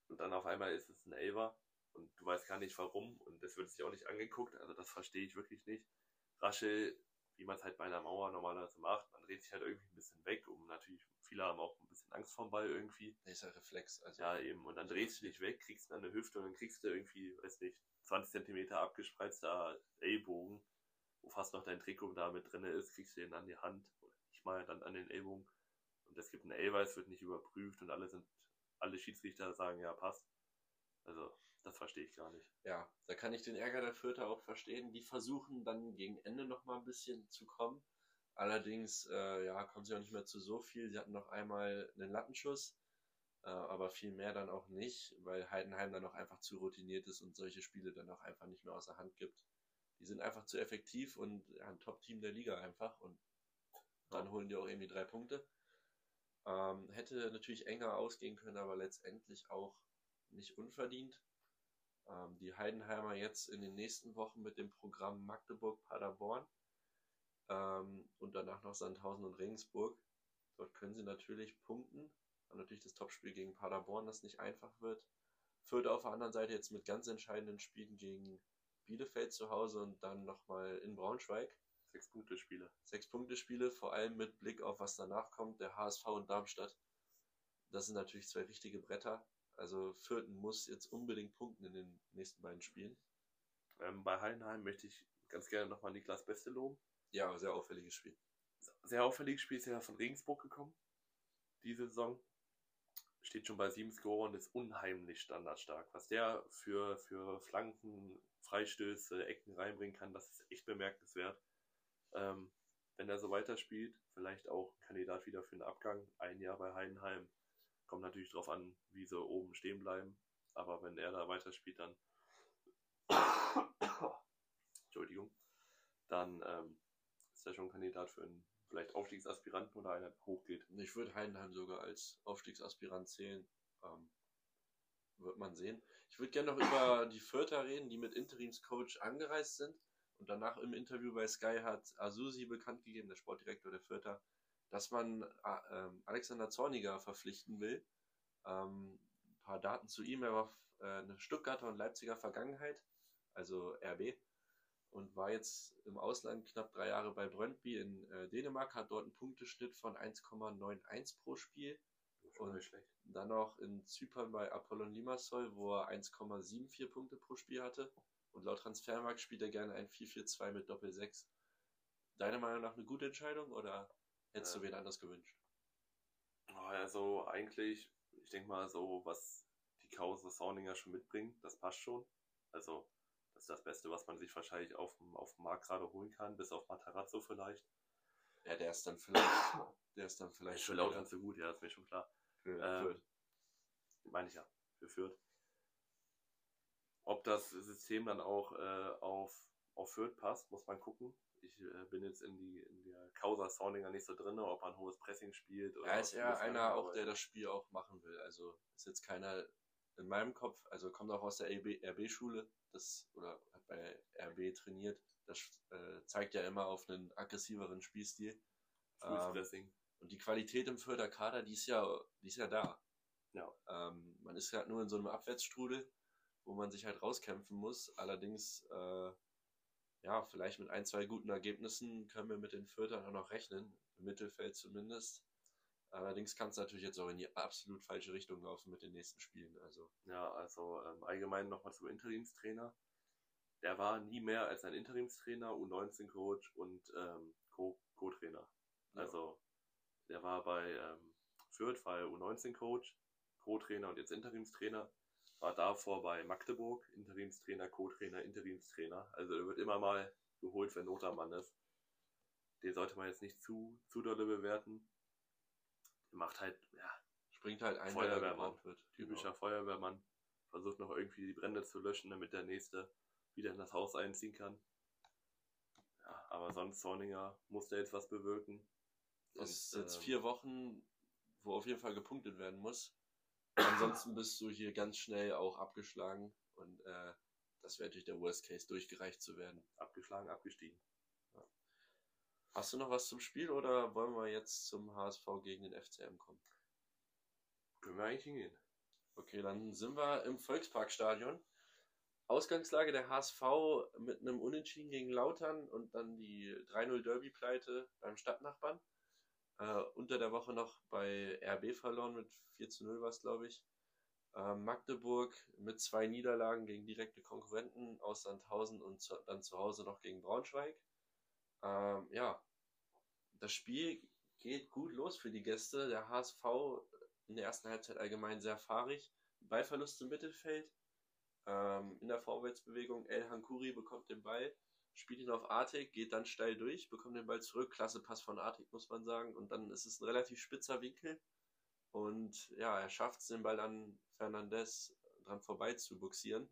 und dann auf einmal ist es ein Elver und du weißt gar nicht warum und das wird sich auch nicht angeguckt, also das verstehe ich wirklich nicht. Raschel, wie man es halt bei einer Mauer normalerweise macht, man dreht sich halt irgendwie ein bisschen weg, um natürlich, viele haben auch ein bisschen Angst vom Ball irgendwie. Das ist ja Reflex. Also, Ja, eben, und dann drehst du dich weg, kriegst ihn an der Hüfte und dann kriegst du irgendwie, weiß nicht, 20 Zentimeter abgespreizter Ellbogen, wo fast noch dein Trikot da mit drin ist, kriegst du den an die Hand, nicht mal dann an den Ellbogen. Und es gibt einen es wird nicht überprüft und alle sind, alle Schiedsrichter sagen, ja, passt. Also, das verstehe ich gar nicht. ja, da kann ich den Ärger der Vierter auch verstehen. Die versuchen dann gegen Ende noch mal ein bisschen zu kommen. Allerdings, äh, ja, kommen sie auch nicht mehr zu so viel. Sie hatten noch einmal einen Lattenschuss, äh, aber viel mehr dann auch nicht, weil Heidenheim dann auch einfach zu routiniert ist und solche Spiele dann auch einfach nicht mehr außer Hand gibt. Die sind einfach zu effektiv und ja, ein Top-Team der Liga einfach und dann Ja. holen die auch irgendwie drei Punkte. Ähm, hätte natürlich enger ausgehen können, aber letztendlich auch nicht unverdient. Ähm, die Heidenheimer jetzt in den nächsten Wochen mit dem Programm Magdeburg-Paderborn ähm, und danach noch Sandhausen und Regensburg. Dort können sie natürlich punkten. Haben natürlich das Topspiel gegen Paderborn, das nicht einfach wird. Fürth auf der anderen Seite jetzt mit ganz entscheidenden Spielen gegen Bielefeld zu Hause und dann nochmal in Braunschweig. Sechs Punkte Spiele. Sechs Punkte Spiele, vor allem mit Blick auf was danach kommt, der HSV und Darmstadt. Das sind natürlich zwei richtige Bretter. Also Fürth muss jetzt unbedingt punkten in den nächsten beiden Spielen. Ähm, bei Heidenheim möchte ich ganz gerne nochmal Niklas Beste loben. Ja, sehr auffälliges Spiel. Sehr auffälliges Spiel ist ja von Regensburg gekommen. Diese Saison. Steht schon bei sieben Scorer und ist unheimlich standardstark. Was der für, für Flanken, Freistöße, Ecken reinbringen kann, das ist echt bemerkenswert. Ähm, wenn er so weiterspielt, vielleicht auch Kandidat wieder für einen Abgang. Ein Jahr bei Heidenheim. Kommt natürlich darauf an, wie sie oben stehen bleiben. Aber wenn er da weiterspielt, dann. Entschuldigung. Dann ähm, ist er schon Kandidat für einen vielleicht Aufstiegsaspiranten oder einer hochgeht. Ich würde Heidenheim sogar als Aufstiegsaspirant zählen. Ähm, wird man sehen. Ich würde gerne noch über die Vierter reden, die mit Interimscoach angereist sind. Und danach im Interview bei Sky hat Azusi bekannt gegeben, der Sportdirektor der Vierter, dass man äh, Alexander Zorniger verpflichten will. Ähm, ein paar Daten zu ihm. Er war äh, eine Stuttgarter und Leipziger Vergangenheit, also RB und war jetzt im Ausland knapp drei Jahre bei Brøndby in äh, Dänemark, hat dort einen Punkteschnitt von 1,91 pro Spiel. Und dann noch in Zypern bei Apollon Limassol, wo er 1,74 Punkte pro Spiel hatte. Und laut Transfermarkt spielt er gerne ein 4-4-2 mit Doppel 6. Deiner Meinung nach eine gute Entscheidung oder hättest ähm, du wen anders gewünscht? Also eigentlich, ich denke mal so, was die Kause Sauninger schon mitbringt, das passt schon. Also ist das Beste, was man sich wahrscheinlich auf dem, auf dem Markt gerade holen kann, bis auf Matarazzo vielleicht. Ja, der ist dann vielleicht, der ist dann vielleicht. Für Lautern so gut, ja, das ist mir schon klar. Für ähm, Fürth. Meine ich ja, für Fürth. Ob das System dann auch äh, auf, auf Fürth passt, muss man gucken. Ich äh, bin jetzt in, die, in der Causa Soundinger nicht so drin, ob man hohes Pressing spielt. Oder er ist eher einer auch, der das Spiel auch machen will. Also ist jetzt keiner in meinem Kopf, also kommt auch aus der RB-Schule, das oder hat bei RB trainiert. Das äh, zeigt ja immer auf einen aggressiveren Spielstil. Ähm, und die Qualität im Förderkader, die ist ja, die ist ja da. Ja. Ähm, man ist halt nur in so einem Abwärtsstrudel, wo man sich halt rauskämpfen muss. Allerdings, äh, ja, vielleicht mit ein, zwei guten Ergebnissen können wir mit den Fördern auch noch rechnen. Im Mittelfeld zumindest. Allerdings kann es natürlich jetzt auch in die absolut falsche Richtung laufen mit den nächsten Spielen. Also. Ja, also ähm, allgemein nochmal zum Interimstrainer. Der war nie mehr als ein Interimstrainer, U19-Coach und ähm, Co-Trainer. Ja. Also der war bei ähm, Fürth, war U19-Coach, Co-Trainer und jetzt Interimstrainer. War davor bei Magdeburg, Interimstrainer, Co-Trainer, Interimstrainer. Also er wird immer mal geholt, wenn Not am Mann ist. Den sollte man jetzt nicht zu, zu dolle bewerten macht halt, ja, springt halt ein, Feuerwehrmann. Wird. Typischer genau. Feuerwehrmann. Versucht noch irgendwie die Brände zu löschen, damit der nächste wieder in das Haus einziehen kann. Ja, aber sonst Zorninger muss der jetzt was bewirken. Es sind jetzt ähm, vier Wochen, wo auf jeden Fall gepunktet werden muss. Ansonsten bist du hier ganz schnell auch abgeschlagen und äh, das wäre natürlich der Worst Case, durchgereicht zu werden. Abgeschlagen, abgestiegen. Hast du noch was zum Spiel oder wollen wir jetzt zum HSV gegen den FCM kommen? Können wir eigentlich hingehen. Okay, dann sind wir im Volksparkstadion. Ausgangslage der HSV mit einem Unentschieden gegen Lautern und dann die 3-0 Derby-Pleite beim Stadtnachbarn. Äh, unter der Woche noch bei RB verloren mit 4 0 war es, glaube ich. Äh, Magdeburg mit zwei Niederlagen gegen direkte Konkurrenten aus Sandhausen und zu, dann zu Hause noch gegen Braunschweig. Ähm, ja, das Spiel geht gut los für die Gäste. Der HSV in der ersten Halbzeit allgemein sehr fahrig. Ballverlust im Mittelfeld. Ähm, in der Vorwärtsbewegung El Hankuri bekommt den Ball, spielt ihn auf Artig, geht dann steil durch, bekommt den Ball zurück. Klasse Pass von Artig, muss man sagen. Und dann ist es ein relativ spitzer Winkel. Und ja, er schafft es, den Ball an Fernandez dran vorbei zu buxieren.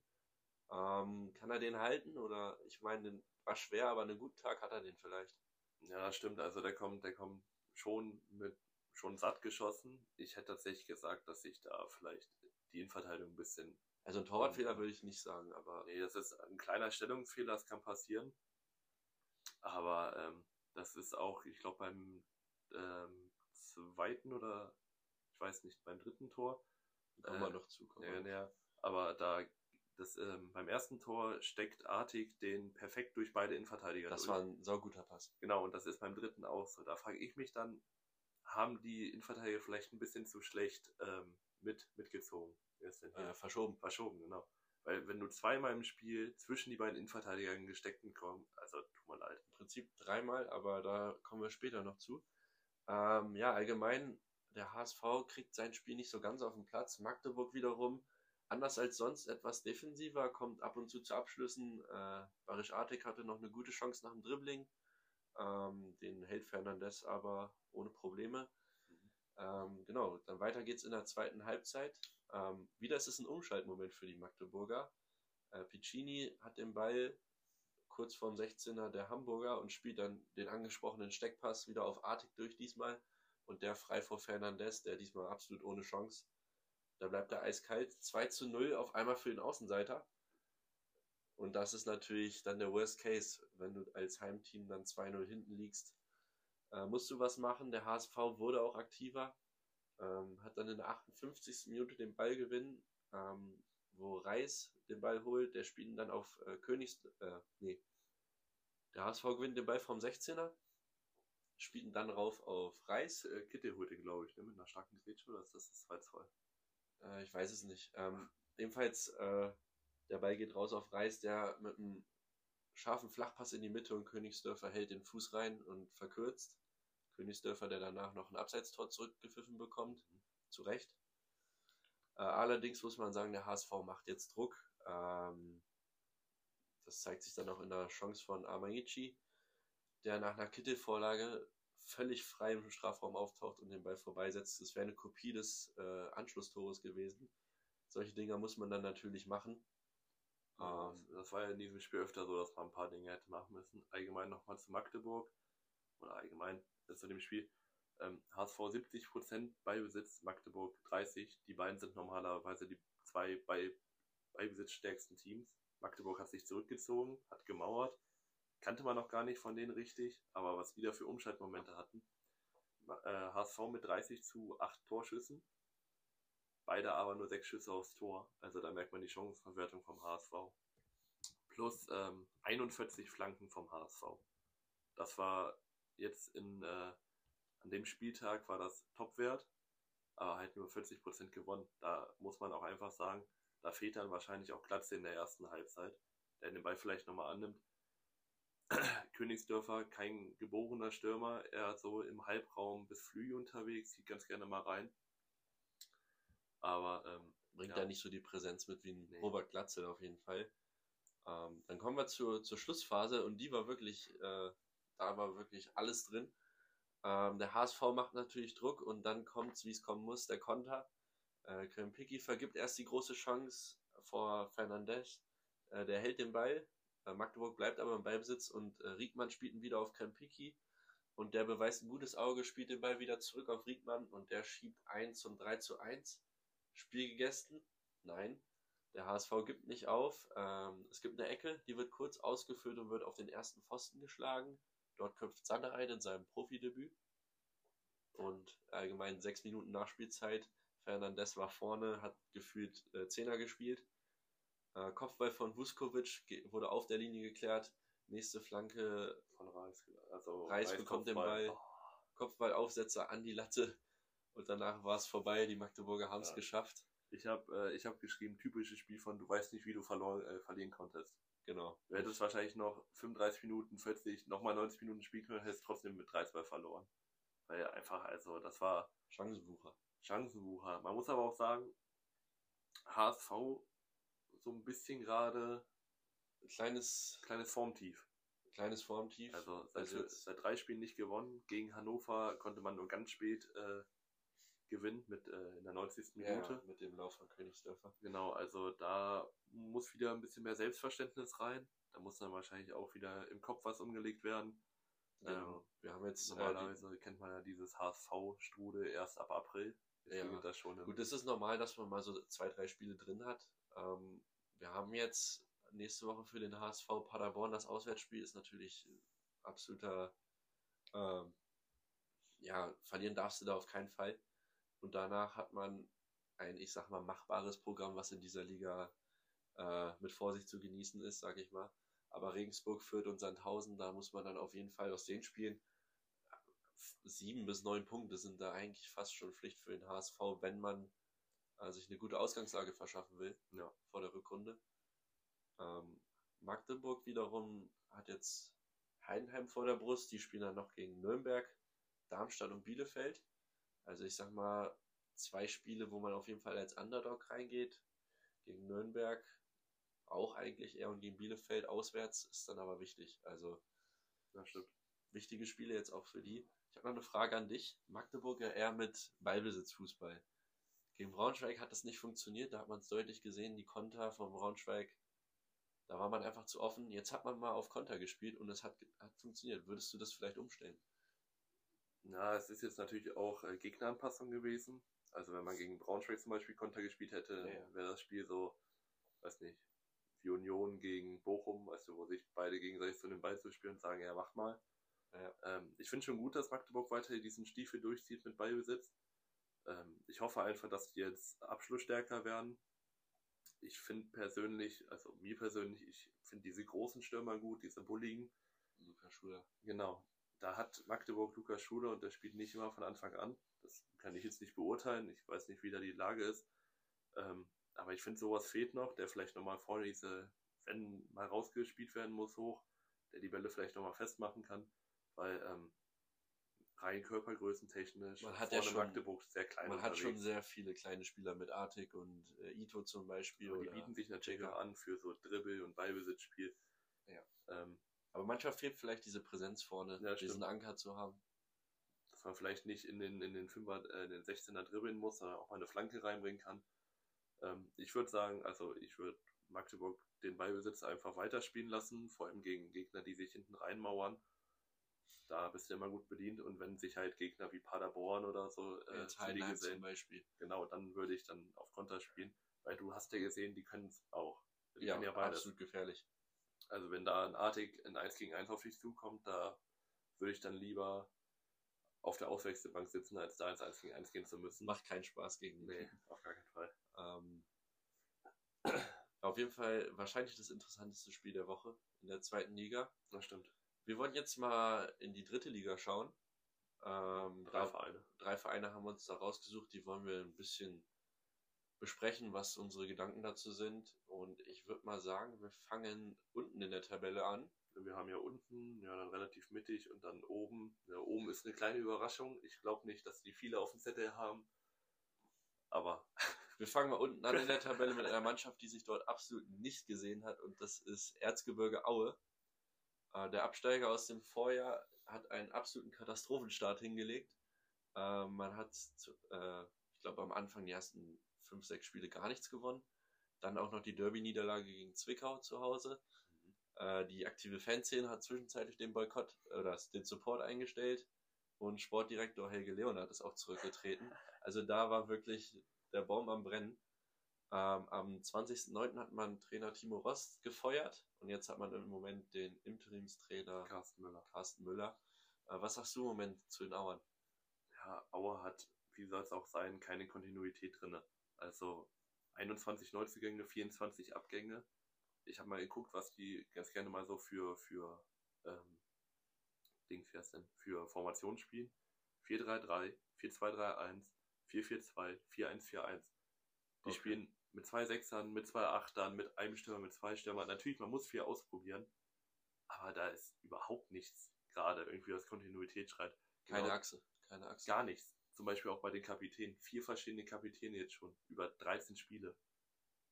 Ähm, kann er den halten? Oder ich meine, war schwer, aber einen guten Tag hat er den vielleicht. Ja, das stimmt. Also der kommt, der kommt schon mit schon satt geschossen. Ich hätte tatsächlich gesagt, dass sich da vielleicht die Innenverteidigung ein bisschen. Also ein Torwartfehler würde ich nicht sagen, aber. Nee, das ist ein kleiner Stellungsfehler, das kann passieren. Aber ähm, das ist auch, ich glaube, beim ähm, zweiten oder ich weiß nicht, beim dritten Tor. Kommen äh, wir noch zu. Ja, ja, aber da das, ähm, beim ersten Tor steckt Artig den perfekt durch beide Innenverteidiger. Das durch. war ein sauguter Pass. Genau, und das ist beim dritten auch so. Da frage ich mich dann, haben die Innenverteidiger vielleicht ein bisschen zu schlecht ähm, mit, mitgezogen? Hier? Äh, verschoben. Verschoben, genau. Weil wenn du zweimal im Spiel zwischen die beiden Innenverteidigern gesteckten kommst, also tut mir leid. Im Prinzip dreimal, aber da kommen wir später noch zu. Ähm, ja, allgemein, der HSV kriegt sein Spiel nicht so ganz auf den Platz. Magdeburg wiederum anders als sonst etwas defensiver, kommt ab und zu zu Abschlüssen. Äh, Barisch Artik hatte noch eine gute Chance nach dem Dribbling. Ähm, den hält Fernandes aber ohne Probleme. Mhm. Ähm, genau, dann weiter geht's in der zweiten Halbzeit. Ähm, wieder ist es ein Umschaltmoment für die Magdeburger. Äh, Piccini hat den Ball kurz vorm 16er der Hamburger und spielt dann den angesprochenen Steckpass wieder auf Artik durch diesmal. Und der frei vor Fernandes, der diesmal absolut ohne Chance da bleibt er eiskalt. 2 zu 0 auf einmal für den Außenseiter. Und das ist natürlich dann der Worst Case, wenn du als Heimteam dann 2-0 hinten liegst. Äh, musst du was machen. Der HSV wurde auch aktiver. Ähm, hat dann in der 58. Minute den Ball gewinnen, ähm, wo Reis den Ball holt. Der spielt dann auf äh, Königs. Äh, nee. Der HSV gewinnt den Ball vom 16er. Spielt dann rauf auf Reis. Äh, Kitte holte, glaube ich, ne? mit einer starken Grätsche, oder ist das das 2-2? Äh, ich weiß es nicht. Ähm, ebenfalls, äh, der Ball geht raus auf Reis, der mit einem scharfen Flachpass in die Mitte und Königsdörfer hält den Fuß rein und verkürzt. Königsdörfer, der danach noch ein Abseitstor zurückgepfiffen bekommt. Mhm. Zu Recht. Äh, allerdings muss man sagen, der HSV macht jetzt Druck. Ähm, das zeigt sich dann auch in der Chance von Amaichi, der nach einer Kittelvorlage völlig frei im Strafraum auftaucht und den Ball vorbeisetzt. Das wäre eine Kopie des äh, Anschlusstores gewesen. Solche Dinger muss man dann natürlich machen. Ähm, das war ja in diesem Spiel öfter so, dass man ein paar Dinge hätte machen müssen. Allgemein nochmal zu Magdeburg. Oder allgemein zu dem Spiel. Ähm, HSV 70% Beibesitz, Magdeburg 30. Die beiden sind normalerweise die zwei bei Beibesitzstärksten Teams. Magdeburg hat sich zurückgezogen, hat gemauert kannte man noch gar nicht von denen richtig, aber was wieder für Umschaltmomente hatten. Äh, HSV mit 30 zu 8 Torschüssen, beide aber nur 6 Schüsse aufs Tor, also da merkt man die Chancenverwertung vom HSV. Plus ähm, 41 Flanken vom HSV. Das war jetzt in, äh, an dem Spieltag war das Topwert, aber halt nur 40% gewonnen. Da muss man auch einfach sagen, da fehlt dann wahrscheinlich auch Glatze in der ersten Halbzeit, der den Ball vielleicht nochmal annimmt Königsdörfer kein geborener Stürmer, er so im Halbraum bis Flügel unterwegs, sieht ganz gerne mal rein. Aber ähm, bringt ja. da nicht so die Präsenz mit wie ein nee. Robert Glatzel auf jeden Fall. Ähm, dann kommen wir zur, zur Schlussphase und die war wirklich, äh, da war wirklich alles drin. Ähm, der HSV macht natürlich Druck und dann kommt es, wie es kommen muss, der Konter. Äh, Krempicki vergibt erst die große Chance vor Fernandes. Äh, der hält den Ball, Magdeburg bleibt aber im Ballbesitz und äh, Riegmann spielt ihn wieder auf Krempiki und der beweist ein gutes Auge, spielt den Ball wieder zurück auf Riegmann und der schiebt 1 zum 3 zu 1. Spiel gegessen? Nein. Der HSV gibt nicht auf. Ähm, es gibt eine Ecke, die wird kurz ausgeführt und wird auf den ersten Pfosten geschlagen. Dort köpft Sander ein in seinem Profidebüt. Und allgemein sechs Minuten Nachspielzeit. Fernandes war vorne, hat gefühlt äh, Zehner gespielt. Äh, Kopfball von Vuskovic wurde auf der Linie geklärt. Nächste Flanke von Reis. Also Reis, Reis bekommt Kopfball. den Ball. Kopfballaufsetzer an die Latte. Und danach war es vorbei. Die Magdeburger haben es ja. geschafft. Ich habe äh, hab geschrieben, typisches Spiel von, du weißt nicht, wie du verloren, äh, verlieren konntest. Genau. Du hättest wahrscheinlich noch 35 Minuten, 40, nochmal 90 Minuten spielen können, hättest trotzdem mit 3-2 verloren. Weil einfach, also, das war. Chancenwucher. Chancenwucher. Man muss aber auch sagen, HSV so ein bisschen gerade kleines kleines Formtief. Kleines Formtief. Also seit, also seit drei Spielen nicht gewonnen. Gegen Hannover konnte man nur ganz spät äh, gewinnen mit äh, in der 90. Minute. Ja, mit dem Lauf von Königsdörfer. Genau, also da muss wieder ein bisschen mehr Selbstverständnis rein. Da muss dann wahrscheinlich auch wieder im Kopf was umgelegt werden. Genau. Ähm, wir haben jetzt normalerweise äh, die, kennt man ja dieses HSV-Strudel erst ab April. ja. das schon Gut, es ist normal, dass man mal so zwei, drei Spiele drin hat. Ähm, wir haben jetzt nächste Woche für den HSV Paderborn das Auswärtsspiel ist natürlich absoluter ähm, ja, verlieren darfst du da auf keinen Fall. Und danach hat man ein, ich sag mal, machbares Programm, was in dieser Liga äh, mit Vorsicht zu genießen ist, sag ich mal. Aber Regensburg, Fürth und Sandhausen, da muss man dann auf jeden Fall aus den Spielen sieben bis neun Punkte sind da eigentlich fast schon Pflicht für den HSV, wenn man äh, sich eine gute Ausgangslage verschaffen will Ja. vor der Rückrunde. Ähm, Magdeburg wiederum hat jetzt Heidenheim vor der Brust. Die spielen dann noch gegen Nürnberg, Darmstadt und Bielefeld. Also ich sag mal, zwei Spiele, wo man auf jeden Fall als Underdog reingeht. Gegen Nürnberg auch eigentlich eher und gegen Bielefeld auswärts ist dann aber wichtig. Also Ja, stimmt. wichtige Spiele jetzt auch für die. Ich habe noch eine Frage an dich. Magdeburg ja eher mit Ballbesitzfußball. Gegen Braunschweig hat das nicht funktioniert, da hat man es deutlich gesehen, die Konter von Braunschweig, da war man einfach zu offen. Jetzt hat man mal auf Konter gespielt und es hat, hat funktioniert. Würdest du das vielleicht umstellen? Ja, es ist jetzt natürlich auch äh, Gegneranpassung gewesen. Also wenn man gegen Braunschweig zum Beispiel Konter gespielt hätte, Ja, wäre das Spiel so, weiß nicht, wie Union gegen Bochum, du, wo sich beide gegenseitig so den Ball zuspielen und sagen, ja, mach mal. Ja. Ähm, ich finde schon gut, dass Magdeburg weiter diesen Stiefel durchzieht mit Ballbesitz. Ähm, ich hoffe einfach, dass die jetzt abschlussstärker werden. Ich finde persönlich, also mir persönlich, ich finde diese großen Stürmer gut, diese bulligen. Lukas Schuler. Genau. Da hat Magdeburg Lukas Schuler und der spielt nicht immer von Anfang an. Das kann ich jetzt nicht beurteilen. Ich weiß nicht, wie da die Lage ist. Ähm, aber ich finde, sowas fehlt noch, der vielleicht nochmal vorne diese, wenn mal rausgespielt werden muss, hoch, der die Bälle vielleicht nochmal festmachen kann. Weil ähm, rein körpergrößentechnisch Man hat ja schon- Magdeburg sehr klein Man hat schon sehr viele kleine Spieler mit Artik und äh, Ito zum Beispiel. Aber die bieten sich natürlich Checker. auch an für so Dribbel- und Ballbesitzspiel. Ja. Ähm, Aber manchmal fehlt vielleicht diese Präsenz vorne, Ja, diesen stimmt. Anker zu haben. dass man vielleicht nicht in den, in den Fünfer, äh, in den 16er dribbeln muss, sondern auch mal eine Flanke reinbringen kann. Ähm, ich würde sagen, also ich würde Magdeburg den Ballbesitz einfach weiterspielen lassen, vor allem gegen Gegner, die sich hinten reinmauern. Da bist du immer gut bedient und wenn sich halt Gegner wie Paderborn oder so äh, gesellen, Beispiel. genau, dann würde ich dann auf Konter spielen, weil du hast ja gesehen, die können es auch. Die Ja, ja absolut gefährlich. Also wenn da ein Artig in 1 gegen 1 auf dich zukommt, da würde ich dann lieber auf der Auswechselbank sitzen, als da ins 1 gegen 1 gehen zu müssen. Macht keinen Spaß gegen die Nee, auf gar keinen Fall. Ähm, auf jeden Fall wahrscheinlich das interessanteste Spiel der Woche in der zweiten Liga. Das stimmt. Wir wollen jetzt mal in die dritte Liga schauen. Ähm, Drei da- Vereine. drei Vereine haben wir uns da rausgesucht, die wollen wir ein bisschen besprechen, was unsere Gedanken dazu sind. Und ich würde mal sagen, wir fangen unten in der Tabelle an. Wir haben ja unten, ja dann relativ mittig und dann oben. Ja, oben ist eine kleine Überraschung. Ich glaube nicht, dass die viele auf dem Zettel haben. Aber Wir fangen mal unten an in der Tabelle mit einer Mannschaft, die sich dort absolut nicht gesehen hat. Und das ist Erzgebirge Aue. Äh, der Absteiger aus dem Vorjahr hat einen absoluten Katastrophenstart hingelegt. Äh, man hat, äh, ich glaube, am Anfang die ersten fünf, sechs Spiele gar nichts gewonnen. Dann auch noch die Derby-Niederlage gegen Zwickau zu Hause. Äh, die aktive Fanszene hat zwischenzeitlich den Boykott oder den Support eingestellt und Sportdirektor Helge Leonard ist auch zurückgetreten. Also da war wirklich der Baum am Brennen. Ähm, am 20.09. hat man Trainer Timo Rost gefeuert und jetzt hat man im Moment den Interimstrainer Carsten Müller. Carsten Müller. Äh, was sagst du im Moment zu den Auern? Ja, Aue hat, wie soll es auch sein, keine Kontinuität drin. Also 21 Neuzugänge, 24 Abgänge. Ich habe mal geguckt, was die ganz gerne mal so für, für ähm, Dings, wie denn, für Formationen spielen. 4-3-3, 4-2-3-1, 4-4-2, 4-1-4-1. Die Okay. spielen mit zwei Sechsern, mit zwei Achtern, mit einem Stürmer, mit zwei Stürmern. Natürlich, man muss viel ausprobieren, aber da ist überhaupt nichts gerade irgendwie, was Kontinuität schreit. Keine Genau. Achse. Keine Achse. Gar nichts. Zum Beispiel auch bei den Kapitänen. Vier verschiedene Kapitäne jetzt schon. Über 13 Spiele.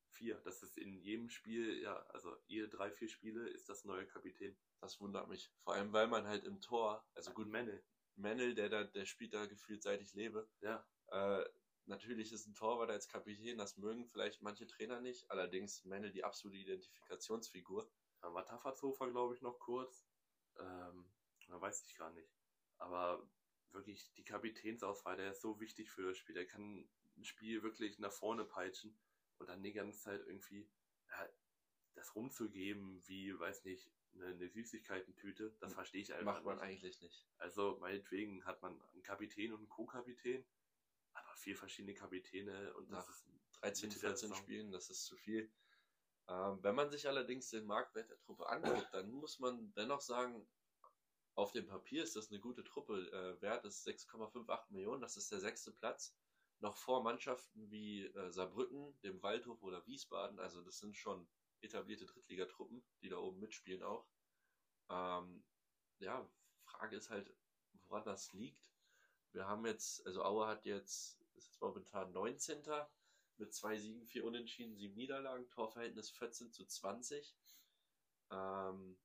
Vier. Das ist in jedem Spiel, ja, also jede drei, vier Spiele ist das neue Kapitän. Das wundert mich. Vor allem, weil man halt im Tor, also gut, Menne. Mennel, der da, der spielt da gefühlt seit ich lebe. Ja. Äh, natürlich ist ein Torwart als Kapitän, das mögen vielleicht manche Trainer nicht. Allerdings Mennel die absolute Identifikationsfigur. Dann war Tafferzofer, glaube ich, noch kurz. Ähm, da weiß ich gar nicht. Aber wirklich die Kapitänsauswahl, der ist so wichtig für das Spiel. Der kann ein Spiel wirklich nach vorne peitschen und dann die ganze Zeit irgendwie ja, das rumzugeben, wie, weiß nicht, eine, eine Süßigkeiten-Tüte. Das verstehe ich einfach Macht man nicht. eigentlich nicht. Also meinetwegen hat man einen Kapitän und einen Co-Kapitän, aber vier verschiedene Kapitäne und Nach ist 13, Mitte der 14 Saison. Spielen, das ist zu viel. Ähm, wenn man sich allerdings den Marktwert der Truppe anguckt, dann muss man dennoch sagen, auf dem Papier ist das eine gute Truppe. Äh, Wert ist 6,58 Millionen, das ist der sechste Platz. Noch vor Mannschaften wie äh, Saarbrücken, dem Waldhof oder Wiesbaden. Also das sind schon etablierte Drittligatruppen, die da oben mitspielen auch. Ähm, ja, Frage ist halt, woran das liegt. Wir haben jetzt, also Aue hat jetzt, ist jetzt momentan 19. mit zwei Siegen, vier Unentschieden, sieben Niederlagen, Torverhältnis 14 zu 20. Ähm,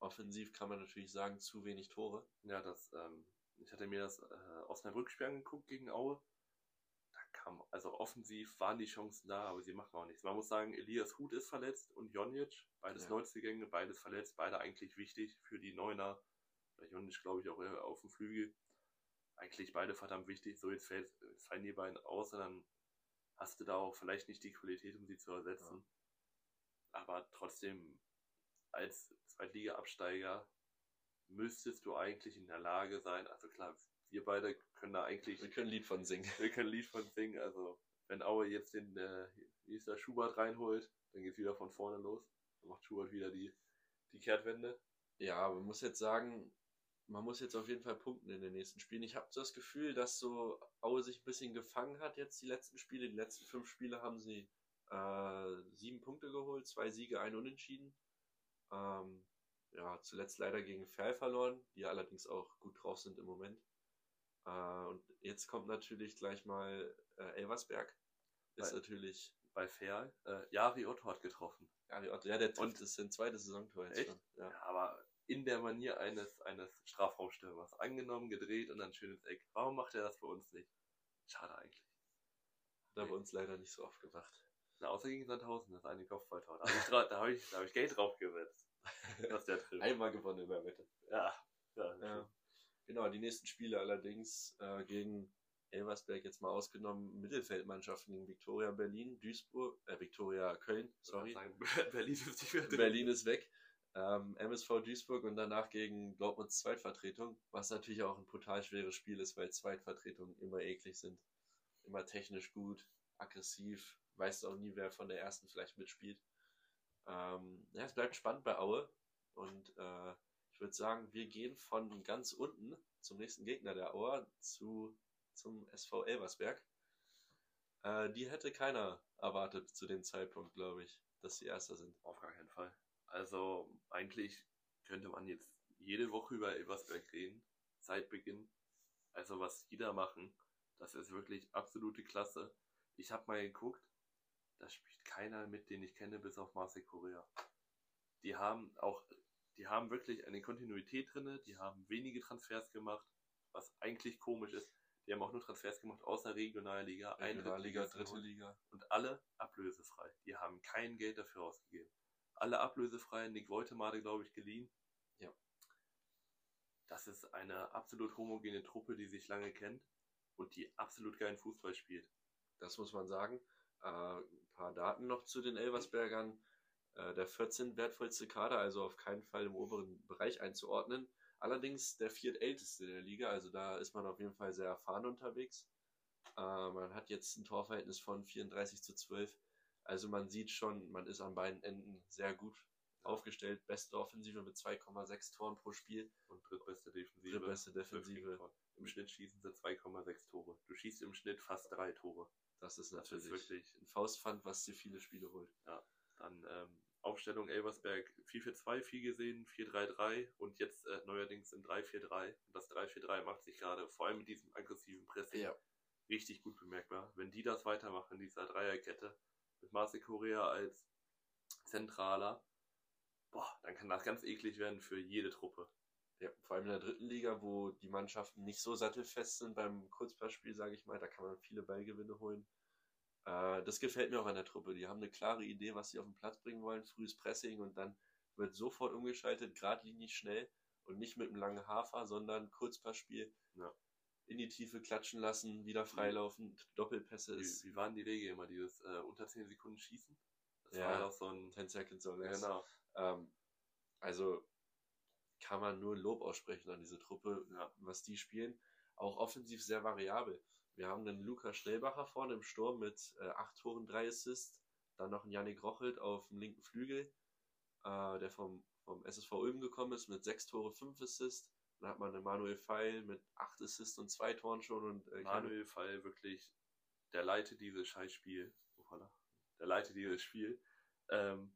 offensiv kann man natürlich sagen, zu wenig Tore. Ja, das, ähm, ich hatte mir das äh, Osnabrück-Spiel angeguckt gegen Aue. Da kam, also offensiv waren die Chancen da, aber sie machen auch nichts. Man muss sagen, Elias Huth ist verletzt und Jonic, beides Ja. Neuzugänge, beides verletzt, beide eigentlich wichtig für die Neuner. Bei Jonic glaube ich auch eher auf dem Flügel. Eigentlich beide verdammt wichtig. So, jetzt fällt, jetzt fallen die beiden aus und dann hast du da auch vielleicht nicht die Qualität, um sie zu ersetzen. Aber trotzdem, als Zweitliga-Absteiger müsstest du eigentlich in der Lage sein, also klar, wir beide können da eigentlich, Wir können ein Lied von singen. wir können ein Lied von singen, also wenn Aue jetzt den, äh, wie ist der, Schubert reinholt, dann geht's wieder von vorne los, dann macht Schubert wieder die, die Kehrtwende. Ja, man muss jetzt sagen, man muss jetzt auf jeden Fall punkten in den nächsten Spielen. Ich habe so das Gefühl, dass so Aue sich ein bisschen gefangen hat jetzt die letzten Spiele. Die letzten fünf Spiele haben sie äh, sieben Punkte geholt, zwei Siege, ein Unentschieden. Ähm, ja, zuletzt leider gegen Ferl verloren, die allerdings auch gut drauf sind im Moment. Äh, und jetzt kommt natürlich gleich mal äh, Elversberg. Ist Weil- natürlich, Bei Ferl, äh, Jari Otto hat getroffen. ja, die Otto- ja der trifft, Und- das ist sein zweites Saisontor jetzt Echt? schon. Ja. Ja, aber in der Manier eines, eines Strafraumstürmers. Angenommen, gedreht und dann schönes Eck. Warum macht er das bei uns nicht? Schade eigentlich. Hat er bei uns leider nicht so oft gemacht. Na, außer gegen Sandhausen, das eine Kopfballtor. Da habe ich, hab ich, da hab ich Geld drauf gesetzt, dass der trifft. Einmal gewonnen in der Wette. Ja, ja, Ja. Genau, die nächsten Spiele allerdings äh, gegen Elversberg jetzt mal ausgenommen, Mittelfeldmannschaften gegen Viktoria Berlin, Duisburg, äh, Viktoria Köln, sorry. Berlin ist. Berlin ist weg. Ähm, MSV Duisburg und danach gegen Dortmunds Zweitvertretung, was natürlich auch ein brutal schweres Spiel ist, weil Zweitvertretungen immer eklig sind. Immer technisch gut, aggressiv, weißt auch nie, wer von der ersten vielleicht mitspielt. Ähm, ja, es bleibt spannend bei Aue und äh, ich würde sagen, wir gehen von ganz unten zum nächsten Gegner der Aue zu, zum SV Elversberg. Äh, die hätte keiner erwartet zu dem Zeitpunkt, glaube ich, dass sie Erster sind. Auf gar keinen Fall. Also, eigentlich könnte man jetzt jede Woche über Elversberg reden, seit Beginn. Also, was die da machen, das ist wirklich absolute Klasse. Ich habe mal geguckt, da spielt keiner mit, den ich kenne, bis auf Marcel Correa. Die haben auch, die haben wirklich eine Kontinuität drinne, die haben wenige Transfers gemacht, was eigentlich komisch ist. Die haben auch nur Transfers gemacht außer Regionalliga, Regionalliga, dritte Liga. und alle ablösefrei. Die haben kein Geld dafür ausgegeben. Alle ablösefrei, Nick Woltemade, glaube ich, geliehen. Ja. Das ist eine absolut homogene Truppe, die sich lange kennt und die absolut geilen Fußball spielt. Das muss man sagen. Äh, ein paar Daten noch zu den Elversbergern. Äh, der 14 wertvollste Kader, also auf keinen Fall im oberen Bereich einzuordnen. Allerdings der viertälteste der Liga, also da ist man auf jeden Fall sehr erfahren unterwegs. Äh, man hat jetzt ein Torverhältnis von 34 zu 12. Also man sieht schon, man ist an beiden Enden sehr gut aufgestellt. Beste Offensive mit 2,6 Toren pro Spiel. Und drittbeste Defensive. Drittbeste Defensive. Im Schnitt schießen sie 2,6 Tore. Du schießt im Schnitt fast drei Tore. Das ist Das ist natürlich wirklich ein Faustpfand, was dir viele Spiele holt. Dann ähm, Aufstellung Elversberg 4-4-2 viel gesehen, 4-3-3 und jetzt äh, neuerdings in 3-4-3. Und das 3-4-3 macht sich gerade vor allem mit diesem aggressiven Pressing richtig gut bemerkbar. Wenn die das weitermachen in dieser Dreierkette mit Marcel Correa als Zentraler, boah, dann kann das ganz eklig werden für jede Truppe. Ja, vor allem in der dritten Liga, wo die Mannschaften nicht so sattelfest sind beim Kurzpassspiel, sage ich mal, da kann man viele Ballgewinne holen. Äh, das gefällt mir auch an der Truppe. Die haben eine klare Idee, was sie auf den Platz bringen wollen, frühes Pressing und dann wird sofort umgeschaltet, geradlinig schnell und nicht mit einem langen Hafer, sondern Kurzpassspiel. Ja. In die Tiefe klatschen lassen, wieder freilaufen, Doppelpässe Wie, ist wie waren die Regel immer? Dieses äh, unter 10 Sekunden schießen? Das Ja. war doch so ein. 10 Seconds or less. Genau. Ähm, also kann man nur Lob aussprechen an diese Truppe, ja, was die spielen. Auch offensiv sehr variabel. Wir haben einen Luca Schnellbacher vorne im Sturm mit äh, 8 Toren, 3 Assists. Dann noch einen Yannick Rochelt auf dem linken Flügel, äh, der vom, vom SSV Ulm gekommen ist mit 6 Tore, 5 Assists. Dann hat man einen Manuel Feil mit 8 Assists und 2 Toren schon. Und, äh, Manuel Feil wirklich, der leitet dieses Scheißspiel. Oh, der leitet dieses Spiel. Ähm,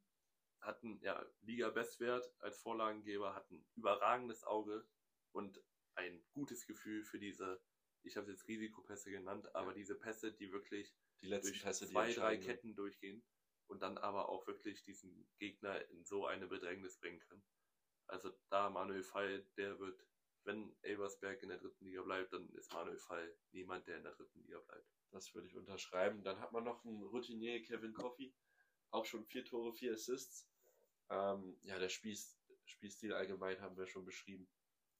hat einen ja, Liga-Bestwert als Vorlagengeber, hat ein überragendes Auge und ein gutes Gefühl für diese, ich habe es jetzt Risikopässe genannt, aber ja. diese Pässe, die wirklich die durch Pässe, zwei, drei Ketten durchgehen und dann aber auch wirklich diesen Gegner in so eine Bedrängnis bringen können. Also da Manuel Fall, der wird, wenn Elversberg in der dritten Liga bleibt, dann ist Manuel Fall niemand, der in der dritten Liga bleibt. Das würde ich unterschreiben. Dann hat man noch einen Routinier, Kevin Coffey, auch schon vier Tore, vier Assists. Ähm, ja, der Spiel, Spielstil allgemein haben wir schon beschrieben.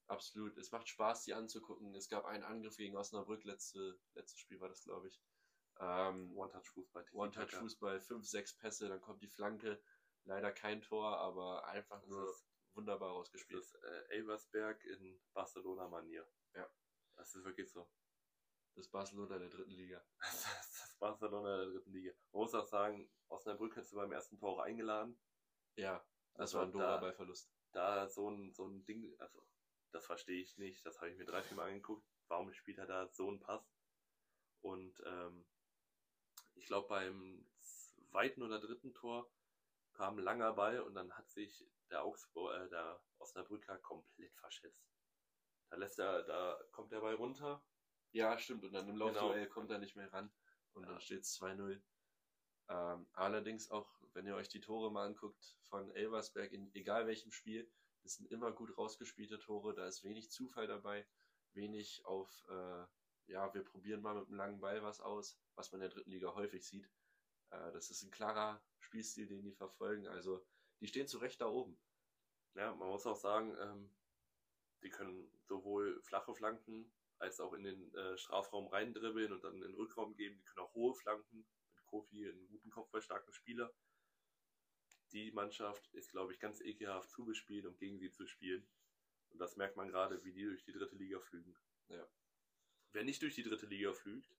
Absolut. Es macht Spaß, die anzugucken. Es gab einen Angriff gegen Osnabrück, letzte, letztes Spiel war das, glaube ich. Ähm, One-Touch-Fußball. One-Touch-Fußball, fünf, sechs Pässe, dann kommt die Flanke. Leider kein Tor, aber einfach nur ist, wunderbar ausgespielt. Das ist äh, Elversberg in Barcelona-Manier. Ja. Das ist wirklich so. Das Barcelona der dritten Liga. das Barcelona der dritten Liga. Man muss auch sagen, Osnabrück hättest du beim ersten Tor auch eingeladen. Ja, das also war ein Dora bei Verlust. Da so ein, so ein Ding, also das verstehe ich nicht, das habe ich mir drei, vier Mal angeguckt. Warum spielt er da so einen Pass? Und ähm, ich glaube beim zweiten oder dritten Tor kam ein langer Ball und dann hat sich der Augsburg, äh, der Osnabrücker komplett verschätzt. Da lässt er, da kommt der Ball runter. Ja, stimmt. Und dann im Laufduell genau. kommt er nicht mehr ran. Und ja. dann steht es 2-0. Ähm, allerdings auch, wenn ihr euch die Tore mal anguckt von Elversberg, in egal welchem Spiel, das sind immer gut rausgespielte Tore, da ist wenig Zufall dabei, wenig auf, äh, ja, wir probieren mal mit einem langen Ball was aus, was man in der dritten Liga häufig sieht. Äh, das ist ein klarer Spielstil, den die verfolgen, also die stehen zu Recht da oben. Ja, man muss auch sagen, ähm, die können sowohl flache Flanken als auch in den äh, Strafraum reindribbeln und dann in den Rückraum geben. Die können auch hohe Flanken Kofi einen guten kopfballstarken Spieler. Die Mannschaft ist, glaube ich, ganz ekelhaft zugespielt, um gegen sie zu spielen. Und das merkt man gerade, wie die durch die dritte Liga flügen. Ja. Wer nicht durch die dritte Liga flügt,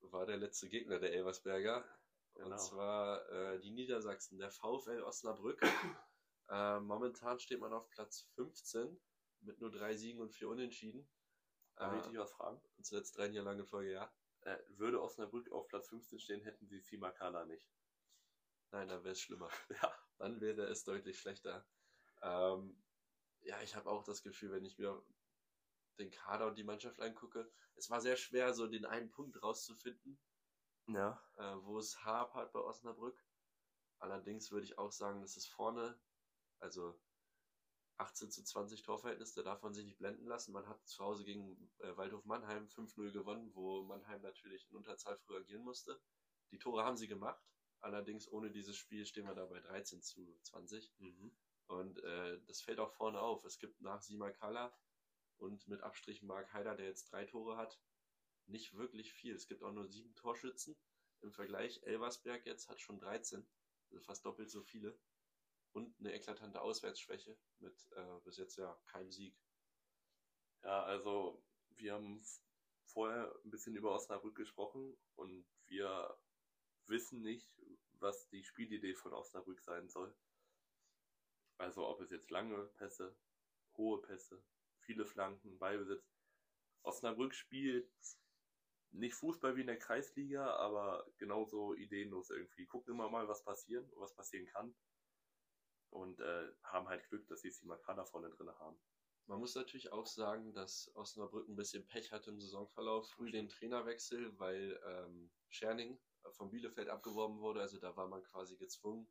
war der letzte Gegner der Elversberger. Genau. Und zwar äh, die Niedersachsen, der VfL Osnabrück. äh, momentan steht man auf Platz 15 mit nur drei Siegen und vier Unentschieden. Darf äh, ich dich was fragen? Und zuletzt drei Jahre lange Folge, ja. Äh, würde Osnabrück auf Platz 15 stehen, hätten sie Simakala nicht. Nein, dann wäre es schlimmer. Ja. Dann wäre es deutlich schlechter. Ähm, ja, ich habe auch das Gefühl, wenn ich mir den Kader und die Mannschaft angucke, es war sehr schwer, so den einen Punkt rauszufinden, ja. äh, wo es hapert bei Osnabrück. Allerdings würde ich auch sagen, dass es vorne, also 18 zu 20 Torverhältnis, da darf man sich nicht blenden lassen. Man hat zu Hause gegen äh, Waldhof Mannheim 5-0 gewonnen, wo Mannheim natürlich in Unterzahl früher agieren musste. Die Tore haben sie gemacht, allerdings ohne dieses Spiel stehen wir da bei 13 zu 20. Mhm. Und äh, das fällt auch vorne auf. Es gibt nach Sima Kala und mit Abstrich Mark Heider, der jetzt drei Tore hat, nicht wirklich viel. Es gibt auch nur sieben Torschützen. Im Vergleich, Elversberg jetzt hat schon 13, also fast doppelt so viele und eine eklatante Auswärtsschwäche mit äh, bis jetzt ja keinem Sieg. Ja, also wir haben vorher ein bisschen über Osnabrück gesprochen und wir wissen nicht, was die Spielidee von Osnabrück sein soll. Also ob es jetzt lange Pässe, hohe Pässe, viele Flanken, Ballbesitz. Osnabrück spielt nicht Fußball wie in der Kreisliga, aber genauso ideenlos irgendwie. Gucken immer mal, was passieren, was passieren kann und äh, haben halt Glück, dass sie Simakala vorne drin haben. Man muss natürlich auch sagen, dass Osnabrück ein bisschen Pech hatte im Saisonverlauf. Früh den Trainerwechsel, weil ähm, Scherning von Bielefeld abgeworben wurde. Also da war man quasi gezwungen,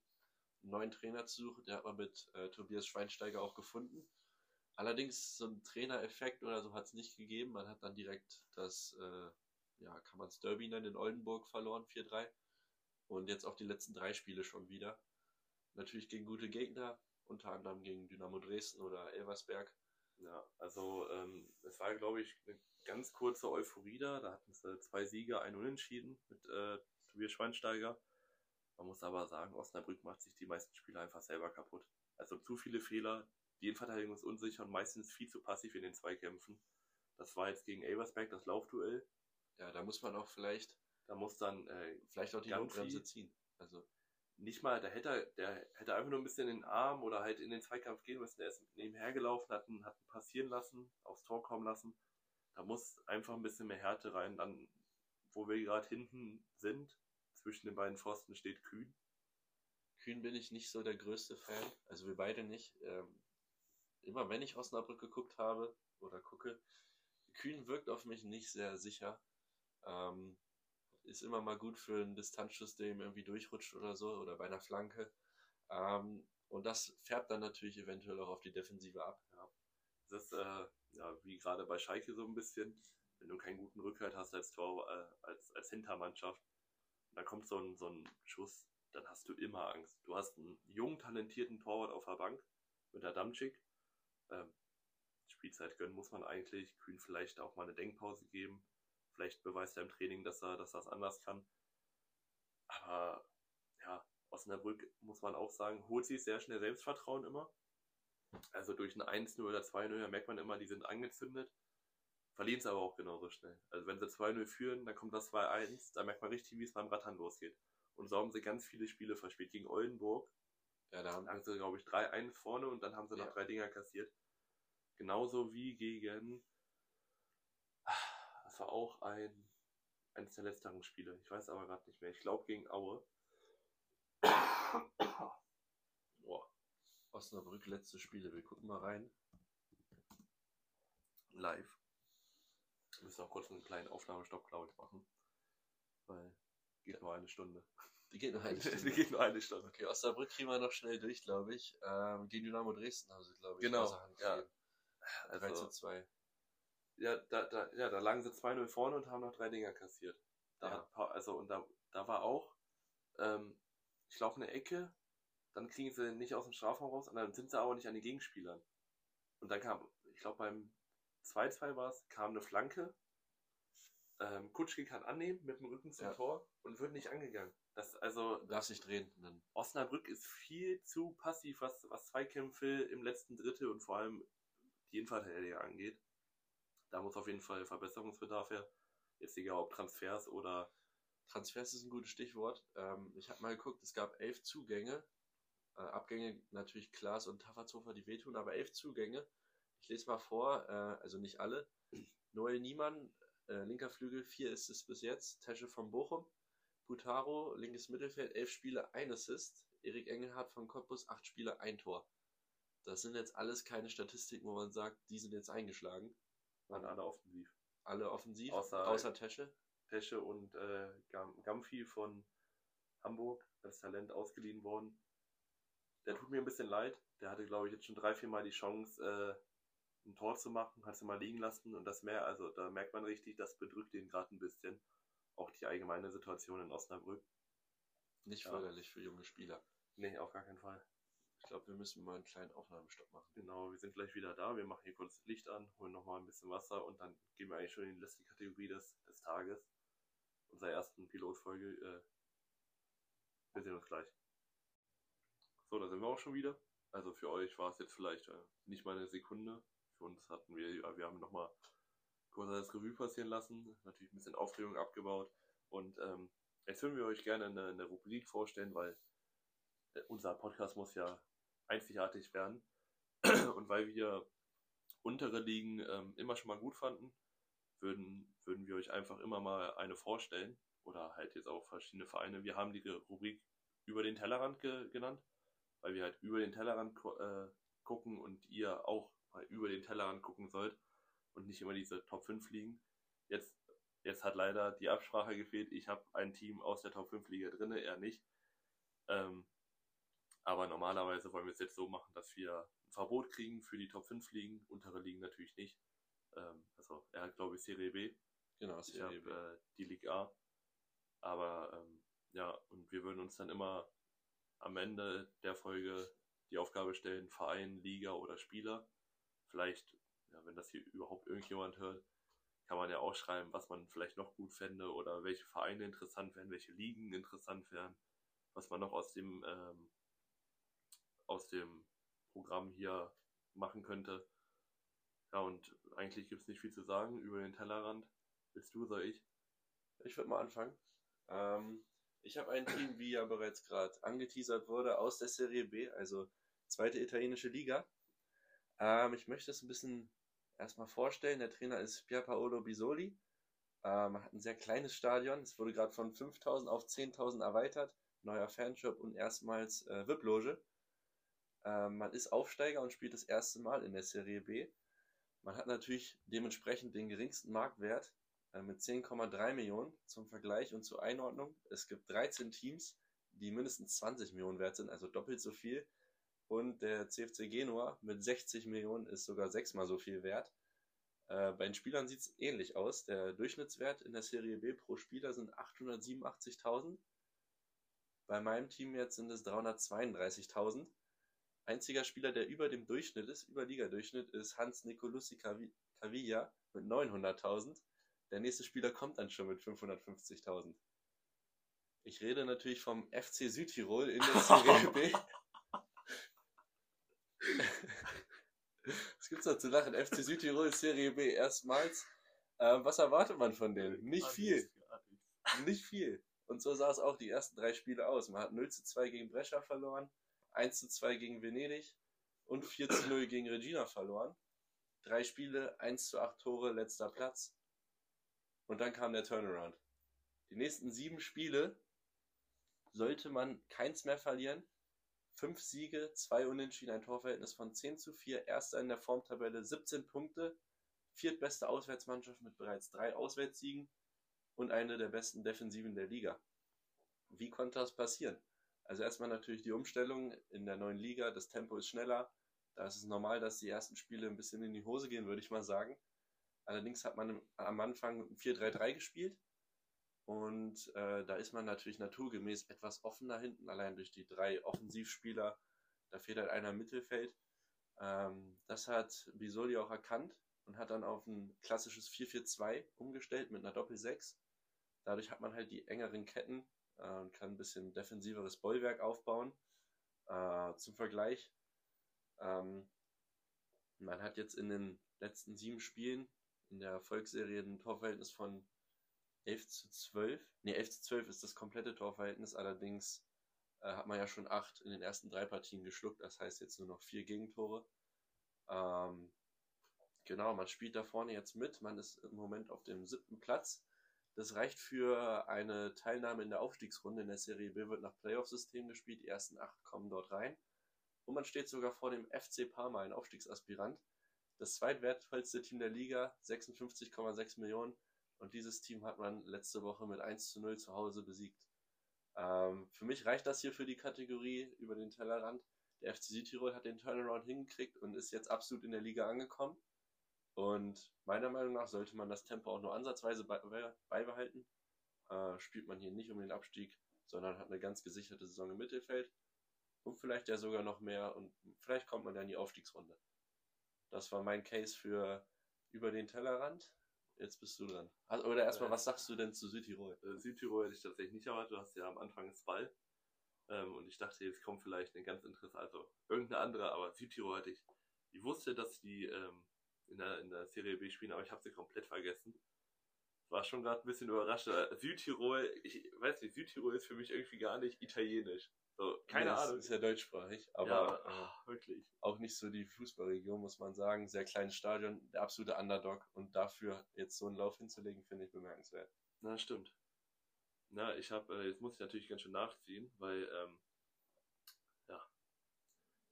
einen neuen Trainer zu suchen. Der hat man mit äh, Tobias Schweinsteiger auch gefunden. Allerdings so ein Trainereffekt oder so hat es nicht gegeben. Man hat dann direkt das, äh, ja, kann man es Derby nennen, in Oldenburg verloren, 4-3. Und jetzt auch die letzten drei Spiele schon wieder. Natürlich gegen gute Gegner, unter anderem gegen Dynamo Dresden oder Elversberg. Ja, also ähm, es war, glaube ich, eine ganz kurze Euphorie da. Da hatten sie zwei Siege, ein Unentschieden mit äh, Tobias Schweinsteiger. Man muss aber sagen, Osnabrück macht sich die meisten Spiele einfach selber kaputt. Also zu viele Fehler, die Innenverteidigung ist unsicher und meistens viel zu passiv in den Zweikämpfen. Das war jetzt gegen Elversberg das Laufduell. Ja, da muss man auch vielleicht, Da muss dann äh, vielleicht auch die Notbremse ziehen. Also, nicht mal, da hätte er, der hätte einfach nur ein bisschen in den Arm oder halt in den Zweikampf gehen müssen. Der ist nebenher gelaufen, hat ihn, hat ihn passieren lassen, aufs Tor kommen lassen. Da muss einfach ein bisschen mehr Härte rein. Dann, wo wir gerade hinten sind, zwischen den beiden Pfosten steht Kühn. Kühn bin ich nicht so der größte Fan. Also wir beide nicht. Ähm, immer wenn ich Osnabrück geguckt habe oder gucke, Kühn wirkt auf mich nicht sehr sicher. Ähm, ist immer mal gut für einen Distanzschuss, der ihm irgendwie durchrutscht oder so, oder bei einer Flanke. Ähm, und das färbt dann natürlich eventuell auch auf die Defensive ab. Das ist, äh, ja, wie gerade bei Schalke so ein bisschen, wenn du keinen guten Rückhalt hast als Tor, äh, als, als Hintermannschaft, dann kommt so ein, so ein Schuss, dann hast du immer Angst. Du hast einen jungen, talentierten Torwart auf der Bank mit der Damczyk. Ähm, Spielzeit gönnen muss man eigentlich, Kühn vielleicht auch mal eine Denkpause geben. Vielleicht beweist er im Training, dass er, dass er es anders kann. Aber ja, Osnabrück muss man auch sagen, holt sich sehr schnell Selbstvertrauen immer. Also durch ein 1-0 oder 2-0 da merkt man immer, die sind angezündet. Verlieren es aber auch genauso schnell. Also wenn sie 2-0 führen, dann kommt das 2-1, da merkt man richtig, wie es beim Rattern losgeht. Und so haben sie ganz viele Spiele verspielt. Gegen Oldenburg Ja, da haben, sie, glaube ich, 3-1 vorne und dann haben sie noch Ja. drei Dinger kassiert. Genauso wie gegen. Das war auch ein eines der letzteren Spiele. Ich weiß aber gerade nicht mehr. Ich glaube gegen Aue. Boah, Osnabrück letzte Spiele. Wir gucken mal rein. live. Wir müssen auch kurz einen kleinen Aufnahmestopp, glaube ich, machen. Weil geht nur eine Stunde. Die geht noch eine Die Stunde. geht nur eine Stunde. Okay, Osnabrück kriegen wir noch schnell durch, glaube ich. Ähm, gegen Dynamo Dresden haben sie, glaube ich, Genau, Hand ja. gegeben. 3 Also, zu 2. ja, da, da, ja, da lagen sie 2-0 vorne und haben noch drei Dinger kassiert. Da Ja. hat Pa- also und da, da war auch, ähm, ich glaube, eine Ecke, dann kriegen sie nicht aus dem Strafraum raus und dann sind sie aber nicht an den Gegenspielern. Und dann kam, ich glaube, beim 2-2 war es, kam eine Flanke. Ähm, Kutschke kann annehmen mit dem Rücken zum Ja. Tor und wird nicht angegangen. Das, also, Darf sich drehen. Dann Osnabrück ist viel zu passiv, was, was Zweikämpfe im letzten Drittel und vor allem die Innenverteidiger angeht. Da muss auf jeden Fall Verbesserungsbedarf her. Jetzt egal ob Transfers oder Transfers ist ein gutes Stichwort. Ähm, ich habe mal geguckt, es gab elf Zugänge. Äh, Abgänge natürlich Klaas und Tafferzofer, die wehtun, aber elf Zugänge. Ich lese mal vor, äh, also nicht alle. Noel Niemann, äh, linker Flügel, vier ist es bis jetzt. Tesche von Bochum. Butaro, linkes Mittelfeld, elf Spiele, ein Assist. Erik Engelhardt von Cottbus, acht Spiele, ein Tor. Das sind jetzt alles keine Statistiken, wo man sagt, die sind jetzt eingeschlagen. Waren alle offensiv. Alle offensiv, Außer- außer Tesche. Tesche und äh, Gam Gamfi von Hamburg, das Talent ausgeliehen worden. Der tut mir ein bisschen leid. Der hatte, glaube ich, jetzt schon drei, vier Mal die Chance, äh, ein Tor zu machen, hat sie mal liegen lassen und das mehr, also da merkt man richtig, das bedrückt ihn gerade ein bisschen. Auch die allgemeine Situation in Osnabrück. Nicht Ja. förderlich für junge Spieler. Nee, auf gar keinen Fall. Ich glaube, wir müssen mal einen kleinen Aufnahmestopp machen. Genau, wir sind gleich wieder da. Wir machen hier kurz Licht an, holen nochmal ein bisschen Wasser und dann gehen wir eigentlich schon in die letzte Kategorie des, des Tages. Unserer ersten Pilotfolge. Äh, wir sehen uns gleich. So, da sind wir auch schon wieder. Also für euch war es jetzt vielleicht äh, nicht mal eine Sekunde. Für uns hatten wir, ja, wir haben nochmal kurz das Revue passieren lassen, natürlich ein bisschen Aufregung abgebaut. Und ähm, jetzt würden wir euch gerne eine, eine Rubrik vorstellen, weil äh, unser Podcast muss ja einzigartig werden. Und weil wir untere Ligen ähm, immer schon mal gut fanden, würden, würden wir euch einfach immer mal eine vorstellen. Oder halt jetzt auch verschiedene Vereine. Wir haben die Rubrik über den Tellerrand ge genannt, weil wir halt über den Tellerrand äh, gucken und ihr auch mal über den Tellerrand gucken sollt und nicht immer diese Top 5 Ligen. Jetzt, jetzt hat leider die Absprache gefehlt. Ich habe ein Team aus der Top 5 Liga drin, er nicht. Ähm, aber normalerweise wollen wir es jetzt so machen, dass wir ein Verbot kriegen für die Top 5 Ligen, untere Ligen natürlich nicht. Ähm, also er hat, glaube ich, Serie B. Genau, Ich habe äh, die Liga A. Aber ähm, ja, und wir würden uns dann immer am Ende der Folge die Aufgabe stellen, Verein, Liga oder Spieler. Vielleicht, ja, wenn das hier überhaupt irgendjemand hört, kann man ja auch schreiben, was man vielleicht noch gut fände oder welche Vereine interessant wären, welche Ligen interessant wären, was man noch aus dem ähm, aus dem Programm hier machen könnte. Ja, und eigentlich gibt es nicht viel zu sagen über den Tellerrand. Bist du, soll ich? Ich würde mal anfangen. Ähm, ich habe ein Team, wie ja bereits gerade angeteasert wurde, aus der Serie B, also zweite italienische Liga. Ähm, ich möchte es ein bisschen erstmal vorstellen. Der Trainer ist Pierpaolo Bisoli. Ähm, hat ein sehr kleines Stadion. Es wurde gerade von 5000 auf 10.000 erweitert. Neuer Fanshop und erstmals äh, VIP-Loge. Ähm, man ist Aufsteiger und spielt das erste Mal in der Serie B. Man hat natürlich dementsprechend den geringsten Marktwert äh, mit 10,3 Millionen zum Vergleich und zur Einordnung. Es gibt 13 Teams, die mindestens 20 Millionen wert sind, also doppelt so viel. Und der CFC Genua mit 60 Millionen ist sogar sechsmal so viel wert. Äh, bei den Spielern sieht es ähnlich aus. Der Durchschnittswert in der Serie B pro Spieler sind 887.000. Bei meinem Team jetzt sind es 332.000. Einziger Spieler, der über dem Durchschnitt ist, über Ligadurchschnitt, ist Hans Nicolussi Cavilla mit 900.000. Der nächste Spieler kommt dann schon mit 550.000. Ich rede natürlich vom FC Südtirol in der Serie B. Was gibt's da zu lachen? FC Südtirol Serie B erstmals. Äh, was erwartet man von denen? Nicht viel. Nicht viel. Und so sah es auch die ersten drei Spiele aus. Man hat 0 zu 2 gegen Brescia verloren, 1 zu 2 gegen Venedig und 4 zu 0 gegen Regina verloren. Drei Spiele, 1 zu 8 Tore, letzter Platz. Und dann kam der Turnaround. Die nächsten sieben Spiele sollte man keins mehr verlieren. Fünf Siege, zwei Unentschieden, ein Torverhältnis von 10 zu 4. Erster in der Formtabelle, 17 Punkte. Viertbeste Auswärtsmannschaft mit bereits drei Auswärtssiegen und eine der besten Defensiven der Liga. Wie konnte das passieren? Also erstmal natürlich die Umstellung in der neuen Liga. Das Tempo ist schneller. Da ist es normal, dass die ersten Spiele ein bisschen in die Hose gehen, würde ich mal sagen. Allerdings hat man am Anfang 4-3-3 gespielt. Und äh, da ist man natürlich naturgemäß etwas offener hinten, allein durch die drei Offensivspieler. Da fehlt halt einer im Mittelfeld. Ähm, das hat Bisoli auch erkannt und hat dann auf ein klassisches 4-4-2 umgestellt mit einer Doppel-6. Dadurch hat man halt die engeren Ketten äh, kann ein bisschen defensiveres Bollwerk aufbauen. Äh, zum Vergleich, ähm, man hat jetzt in den letzten sieben Spielen in der Erfolgsserie ein Torverhältnis von 11 zu 12. Ne, 11 zu 12 ist das komplette Torverhältnis, allerdings äh, hat man ja schon 8 in den ersten drei Partien geschluckt, das heißt jetzt nur noch 4 Gegentore. Ähm, genau, man spielt da vorne jetzt mit, man ist im Moment auf dem siebten Platz. Das reicht für eine Teilnahme in der Aufstiegsrunde. In der Serie B wird nach Playoff-System gespielt, die ersten 8 kommen dort rein. Und man steht sogar vor dem FC Parma, ein Aufstiegsaspirant. Das zweitwertvollste Team der Liga, 56,6 Millionen. Und dieses Team hat man letzte Woche mit 1 zu 0 zu Hause besiegt. Ähm, für mich reicht das hier für die Kategorie über den Tellerrand. Der FC Südtirol hat den Turnaround hingekriegt und ist jetzt absolut in der Liga angekommen. Und meiner Meinung nach sollte man das Tempo auch nur ansatzweise beibehalten. Äh, spielt man hier nicht um den Abstieg, sondern hat eine ganz gesicherte Saison im Mittelfeld. Und vielleicht ja sogar noch mehr und vielleicht kommt man dann in die Aufstiegsrunde. Das war mein Case für über den Tellerrand. Jetzt bist du dran. Oder erstmal, was sagst du denn zu Südtirol? Äh, Südtirol hätte ich tatsächlich nicht erwartet. Du hast ja am Anfang das Ball. Ähm, und ich dachte, jetzt kommt vielleicht eine ganz interessante, also irgendeine andere, aber Südtirol hatte ich. Ich wusste, dass die ähm, in, der, in der Serie B spielen, aber ich habe sie komplett vergessen. War schon gerade ein bisschen überrascht. Südtirol, ich weiß nicht, Südtirol ist für mich irgendwie gar nicht italienisch. So, keine das Ahnung. Ist ja deutschsprachig, aber ja, äh, wirklich. auch nicht so die Fußballregion, muss man sagen. Sehr kleines Stadion, der absolute Underdog und dafür jetzt so einen Lauf hinzulegen, finde ich bemerkenswert. Na, stimmt. Na, ich habe, äh, jetzt muss ich natürlich ganz schön nachziehen, weil, ähm, ja,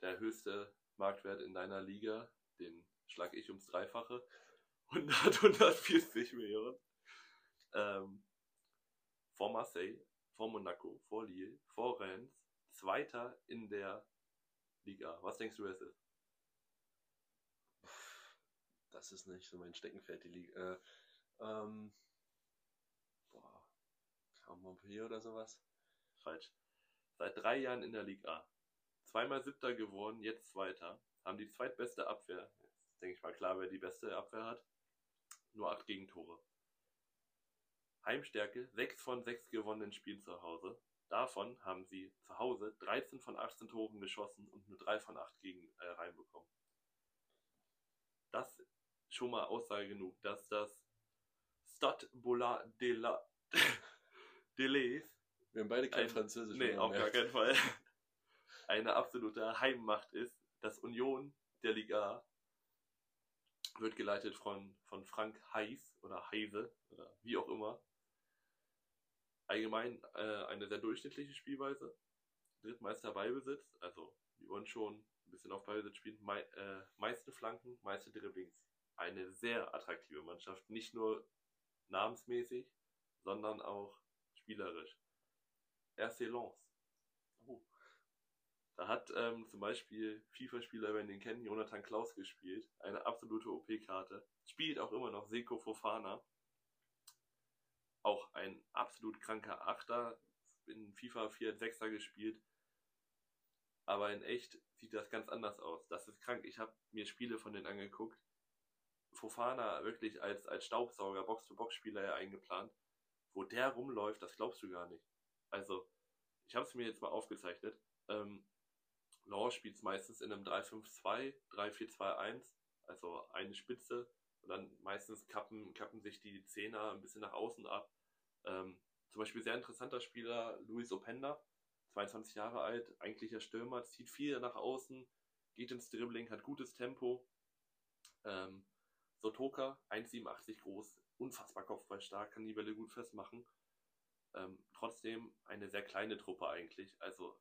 der höchste Marktwert in deiner Liga, den schlage ich ums Dreifache. 100, 140 Millionen. Ähm, vor Marseille, vor Monaco, vor Lille, vor Rennes, Zweiter in der Liga. Was denkst du, wer es ist? Das ist nicht so mein Steckenpferd, die Liga. Äh, ähm, boah, Montpellier oder sowas? Falsch. Seit drei Jahren in der Liga. Zweimal Siebter geworden, jetzt Zweiter. Haben die zweitbeste Abwehr. Denke ich mal klar, wer die beste Abwehr hat. Nur acht Gegentore. Heimstärke, 6 von 6 gewonnenen Spielen zu Hause. Davon haben sie zu Hause 13 von 18 Toren geschossen und nur 3 von 8 gegen äh, reinbekommen. Das schon mal Aussage genug, dass das Stade Bola de la Deleuze Wir haben beide kein Ein- Französisch. Nee, auf gar keinen Fall. Eine absolute Heimmacht ist. Das Union der Liga wird geleitet von, von Frank Heiß oder Heise oder wie auch immer. Allgemein äh, eine sehr durchschnittliche Spielweise. Drittmeister Ballbesitz, also die wollen schon ein bisschen auf Ballbesitz spielen. Mei äh, meiste Flanken, meiste Dribblings. Eine sehr attraktive Mannschaft. Nicht nur namensmäßig, sondern auch spielerisch. RC Lens. Oh. Da hat ähm, zum Beispiel FIFA-Spieler, wenn den kennen, Jonathan Klaus gespielt. Eine absolute OP-Karte. Spielt auch immer noch Seko Fofana. Auch ein absolut kranker Achter. In FIFA 4 6er gespielt. Aber in echt sieht das ganz anders aus. Das ist krank. Ich habe mir Spiele von denen angeguckt. Fofana wirklich als, als Staubsauger, Box-to-Box-Spieler ja eingeplant. Wo der rumläuft, das glaubst du gar nicht. Also, ich habe es mir jetzt mal aufgezeichnet. Ähm, Law spielt meistens in einem 3-5-2, 3-4-2-1, also eine Spitze. Und dann meistens kappen, kappen sich die Zehner ein bisschen nach außen ab. Ähm, zum Beispiel sehr interessanter Spieler, Luis Openda, 22 Jahre alt, eigentlicher Stürmer, zieht viel nach außen, geht ins Dribbling, hat gutes Tempo. Ähm, Sotoka, 1,87 groß, unfassbar kopfballstark, kann die Bälle gut festmachen. Ähm, trotzdem eine sehr kleine Truppe eigentlich. Also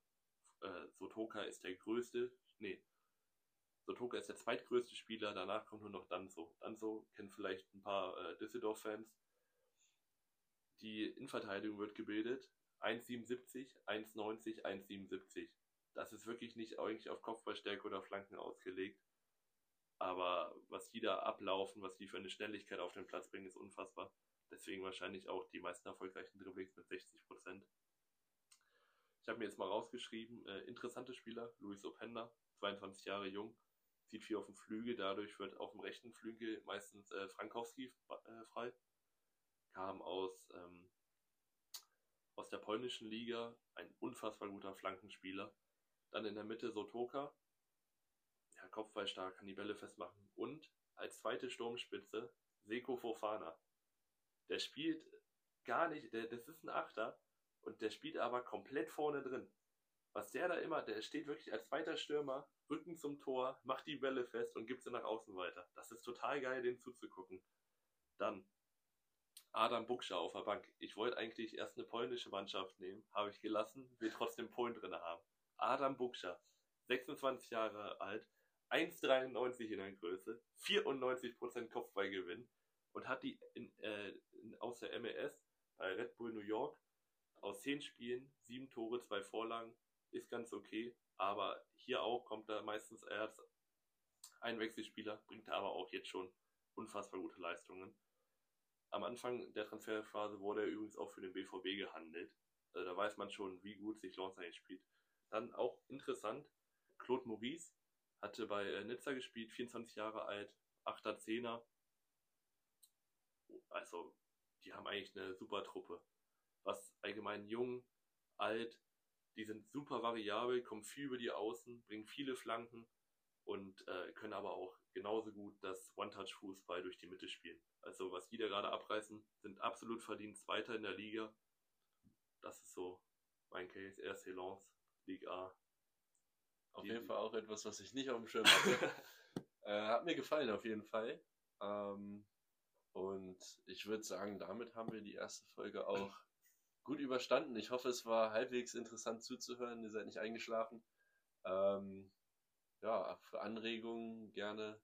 äh, Sotoka ist der größte, nee, Sotoka ist der zweitgrößte Spieler, danach kommt nur noch Danzo. Danzo kennen vielleicht ein paar äh, Düsseldorf-Fans. Die Innenverteidigung wird gebildet. 1,77, 1,90, 1,77. Das ist wirklich nicht eigentlich auf Kopfballstärke oder Flanken ausgelegt. Aber was die da ablaufen, was die für eine Schnelligkeit auf den Platz bringen, ist unfassbar. Deswegen wahrscheinlich auch die meisten erfolgreichen Dribblings mit 60%. Ich habe mir jetzt mal rausgeschrieben, äh, interessante Spieler, Luis Openda, 22 Jahre jung, zieht viel auf dem Flügel, dadurch wird auf dem rechten Flügel meistens äh, Frankowski äh, frei. Kam aus, ähm, aus der polnischen Liga, ein unfassbar guter Flankenspieler. Dann in der Mitte Sotoka, ja, Kopfballstark, kann die Bälle festmachen. Und als zweite Sturmspitze Seko Fofana. Der spielt gar nicht, der, das ist ein Achter und der spielt aber komplett vorne drin. Was der da immer, der steht wirklich als zweiter Stürmer, Rücken zum Tor, macht die Bälle fest und gibt sie nach außen weiter. Das ist total geil, den zuzugucken. Dann Adam Bukscha auf der Bank. Ich wollte eigentlich erst eine polnische Mannschaft nehmen, habe ich gelassen, will trotzdem Polen drin haben. Adam Bukscha, 26 Jahre alt, 1,93 in der Größe, 94% Kopfballgewinn und hat die in, äh, aus der MLS bei Red Bull New York aus 10 Spielen, 7 Tore, 2 Vorlagen, ist ganz okay, aber hier auch kommt er meistens erst ein Wechselspieler, bringt er aber auch jetzt schon unfassbar gute Leistungen. Am Anfang der Transferphase wurde er übrigens auch für den BVB gehandelt. Also da weiß man schon, wie gut sich Lens eigentlich spielt. Dann auch interessant, Claude Maurice hatte bei äh, Nizza gespielt, 24 Jahre alt, 8er, 10er. Also, die haben eigentlich eine super Truppe. Was allgemein jung, alt, die sind super variabel, kommen viel über die Außen, bringen viele Flanken und äh, können aber auch genauso gut das One-Touch-Fußball durch die Mitte spielen. Also was die da gerade abreißen, sind absolut verdient Zweiter in der Liga. Das ist so mein Case. RC Lens, Ligue A. Auf Die- jeden Fall auch etwas, was ich nicht auf dem Schirm hatte. äh, hat mir gefallen auf jeden Fall. Ähm, und ich würde sagen, damit haben wir die erste Folge auch gut überstanden. Ich hoffe, es war halbwegs interessant zuzuhören. Ihr seid nicht eingeschlafen. Ähm, ja, für Anregungen gerne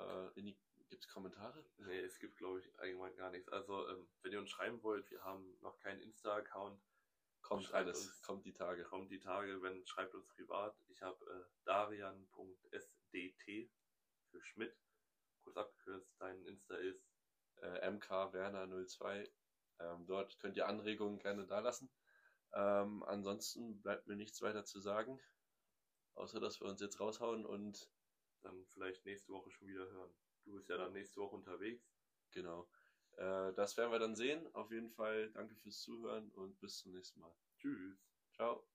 äh, in die. Gibt es Kommentare? Nee, es gibt, glaube ich, allgemein gar nichts. Also, ähm, wenn ihr uns schreiben wollt, wir haben noch keinen Insta-Account. Kommt Schreibt alles, uns. kommt die Tage. Kommt die Tage, wenn, schreibt uns privat. Ich habe äh, darian.sdt für Schmidt. Kurz abgekürzt, dein Insta ist. äh, MK Werner 02. Ähm, dort könnt ihr Anregungen gerne dalassen. Ähm, ansonsten bleibt mir nichts weiter zu sagen, außer dass wir uns jetzt raushauen und Dann vielleicht nächste Woche schon wieder hören. Du bist ja dann nächste Woche unterwegs. genau. Äh, das werden wir dann sehen. Auf jeden Fall danke fürs Zuhören und bis zum nächsten Mal. Tschüss. Tschüss. Ciao.